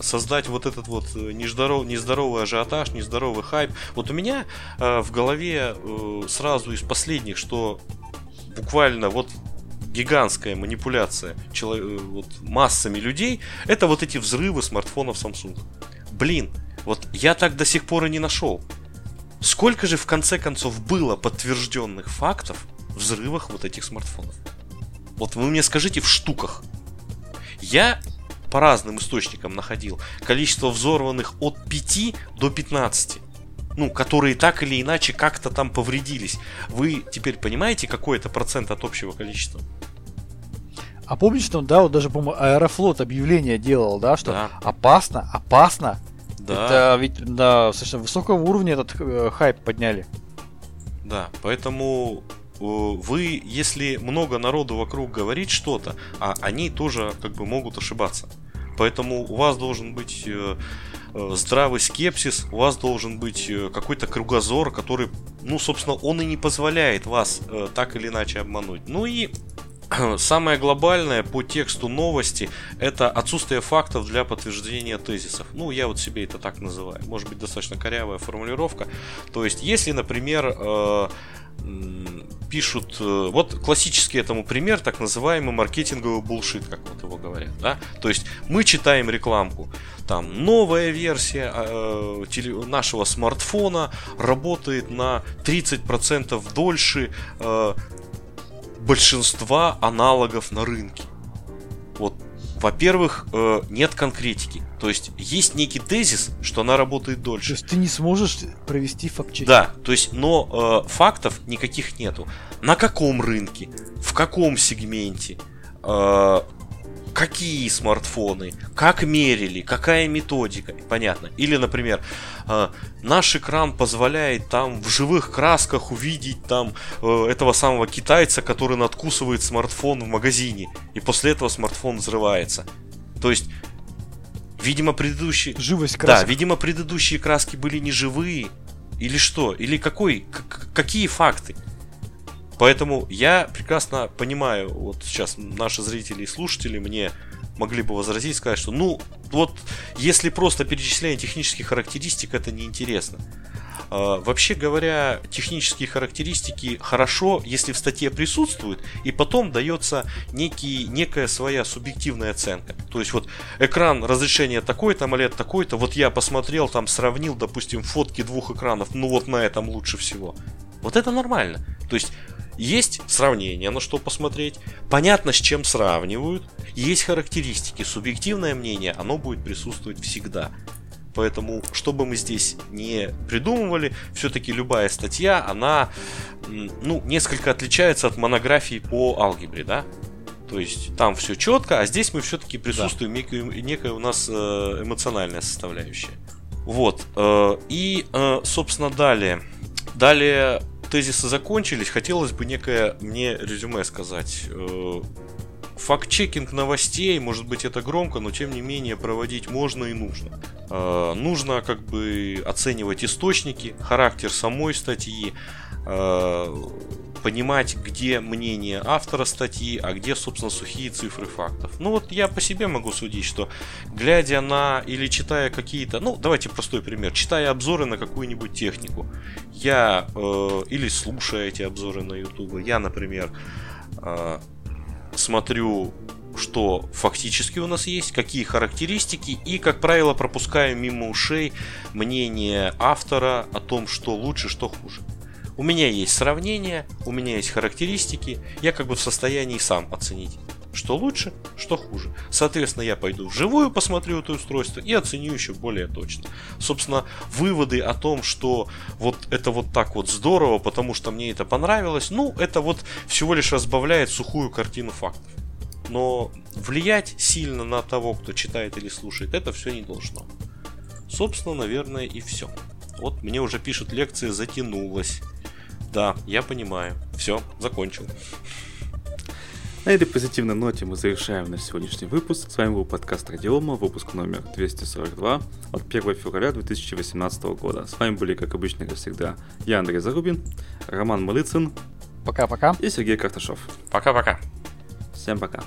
создать вот этот вот нездоров, нездоровый ажиотаж, нездоровый хайп. Вот у меня в голове сразу из последних, что буквально вот гигантская манипуляция чело- э, вот, массами людей, это вот эти взрывы смартфонов Samsung. Блин, вот я так до сих пор и не нашел. Сколько же в конце концов было подтвержденных фактов в взрывах вот этих смартфонов? Вот вы мне скажите в штуках. Я по разным источникам находил количество взорванных от 5 до 15. Ну, которые так или иначе как-то там повредились. Вы теперь понимаете, какой это процент от общего количества? А помнишь, что, да, вот даже, по-моему, Аэрофлот объявление делал, да, что Да. опасно, опасно. Да. Это ведь на достаточно высокого уровня этот э, хайп подняли. Да, поэтому э, вы, если много народу вокруг говорит что-то, а они тоже как бы могут ошибаться. Поэтому у вас должен быть э, э, здравый скепсис, у вас должен быть какой-то кругозор, который, ну, собственно, он и не позволяет вас так или иначе обмануть. Ну и (clears throat) Самое глобальное по тексту новости это отсутствие фактов для подтверждения тезисов. Ну, я вот себе это так называю. Может быть, достаточно корявая формулировка. То есть, если, например, э, пишут... э, Вот классический этому пример, так называемый маркетинговый булшит, как вот его говорят. Да? То есть, мы читаем рекламку. Там новая версия э, теле- нашего смартфона работает на 30% дольше э, большинства аналогов на рынке. Вот, во-первых, э, нет конкретики. То есть есть некий тезис, что она работает То дольше. есть ты не сможешь провести факт-чек. Да, то есть, но э, фактов никаких нету. На каком рынке, в каком сегменте, э, какие смартфоны, как мерили, какая методика, понятно. Или, например, э, наш экран позволяет там в живых красках увидеть там э, этого самого китайца, который надкусывает смартфон в магазине, и после этого смартфон взрывается. То есть, видимо, предыдущие... Живость Да, красок. видимо, предыдущие краски были не живые. Или что? Или какой? к- какие факты? Поэтому я прекрасно понимаю, вот сейчас наши зрители и слушатели мне могли бы возразить, сказать, что ну, вот если просто перечисление технических характеристик, это неинтересно. А, Вообще говоря, технические характеристики хорошо, если в статье присутствуют, и потом дается некий, некая своя субъективная оценка. То есть вот экран разрешение такой-то, AMOLED такой-то, вот я посмотрел, там сравнил, допустим, фотки двух экранов, ну вот на этом лучше всего. Вот это нормально. То есть есть сравнение, на что посмотреть, понятно, с чем сравнивают, есть характеристики, субъективное мнение, оно будет присутствовать всегда. Поэтому, что бы мы здесь не придумывали, все-таки любая статья, она, ну, несколько отличается от монографии по алгебре, да? То есть там все четко, а здесь мы все-таки присутствуем некая, некая у нас э, эмоциональная составляющая. Вот. э, И, э, собственно, далее. Далее тезисы закончились. Хотелось бы некое мне резюме сказать. Э, Факт-чекинг новостей, может быть это громко, но тем не менее проводить можно и нужно. Э, Нужно как бы оценивать источники, характер самой статьи, понимать, где мнение автора статьи, а где, собственно, сухие цифры фактов. Ну вот я по себе могу судить, что глядя на или читая какие-то, ну давайте простой пример, читая обзоры на какую-нибудь технику, я э, или слушая эти обзоры на YouTube, я, например, э, смотрю что фактически у нас есть, какие характеристики, и, как правило, пропускаю мимо ушей мнение автора о том, что лучше, что хуже. У меня есть сравнение, у меня есть характеристики, я как бы в состоянии сам оценить, что лучше, что хуже. Соответственно, я пойду вживую, посмотрю это устройство и оценю еще более точно. Собственно, выводы о том, что вот это вот так вот здорово, потому что мне это понравилось, ну, это вот всего лишь разбавляет сухую картину фактов. Но влиять сильно на того, кто читает или слушает, это все не должно. Собственно, наверное, и все. Вот мне уже пишут лекции затянулась. Да, я понимаю. Все, закончил. На этой позитивной ноте мы завершаем наш сегодняшний выпуск. С вами был подкаст Радиома, выпуск номер 242 от 1 февраля 2018 года. С вами были, как обычно, как всегда, я, Андрей Зарубин, Роман Малыцин Пока-пока. и Сергей Карташов. Пока-пока. Всем пока.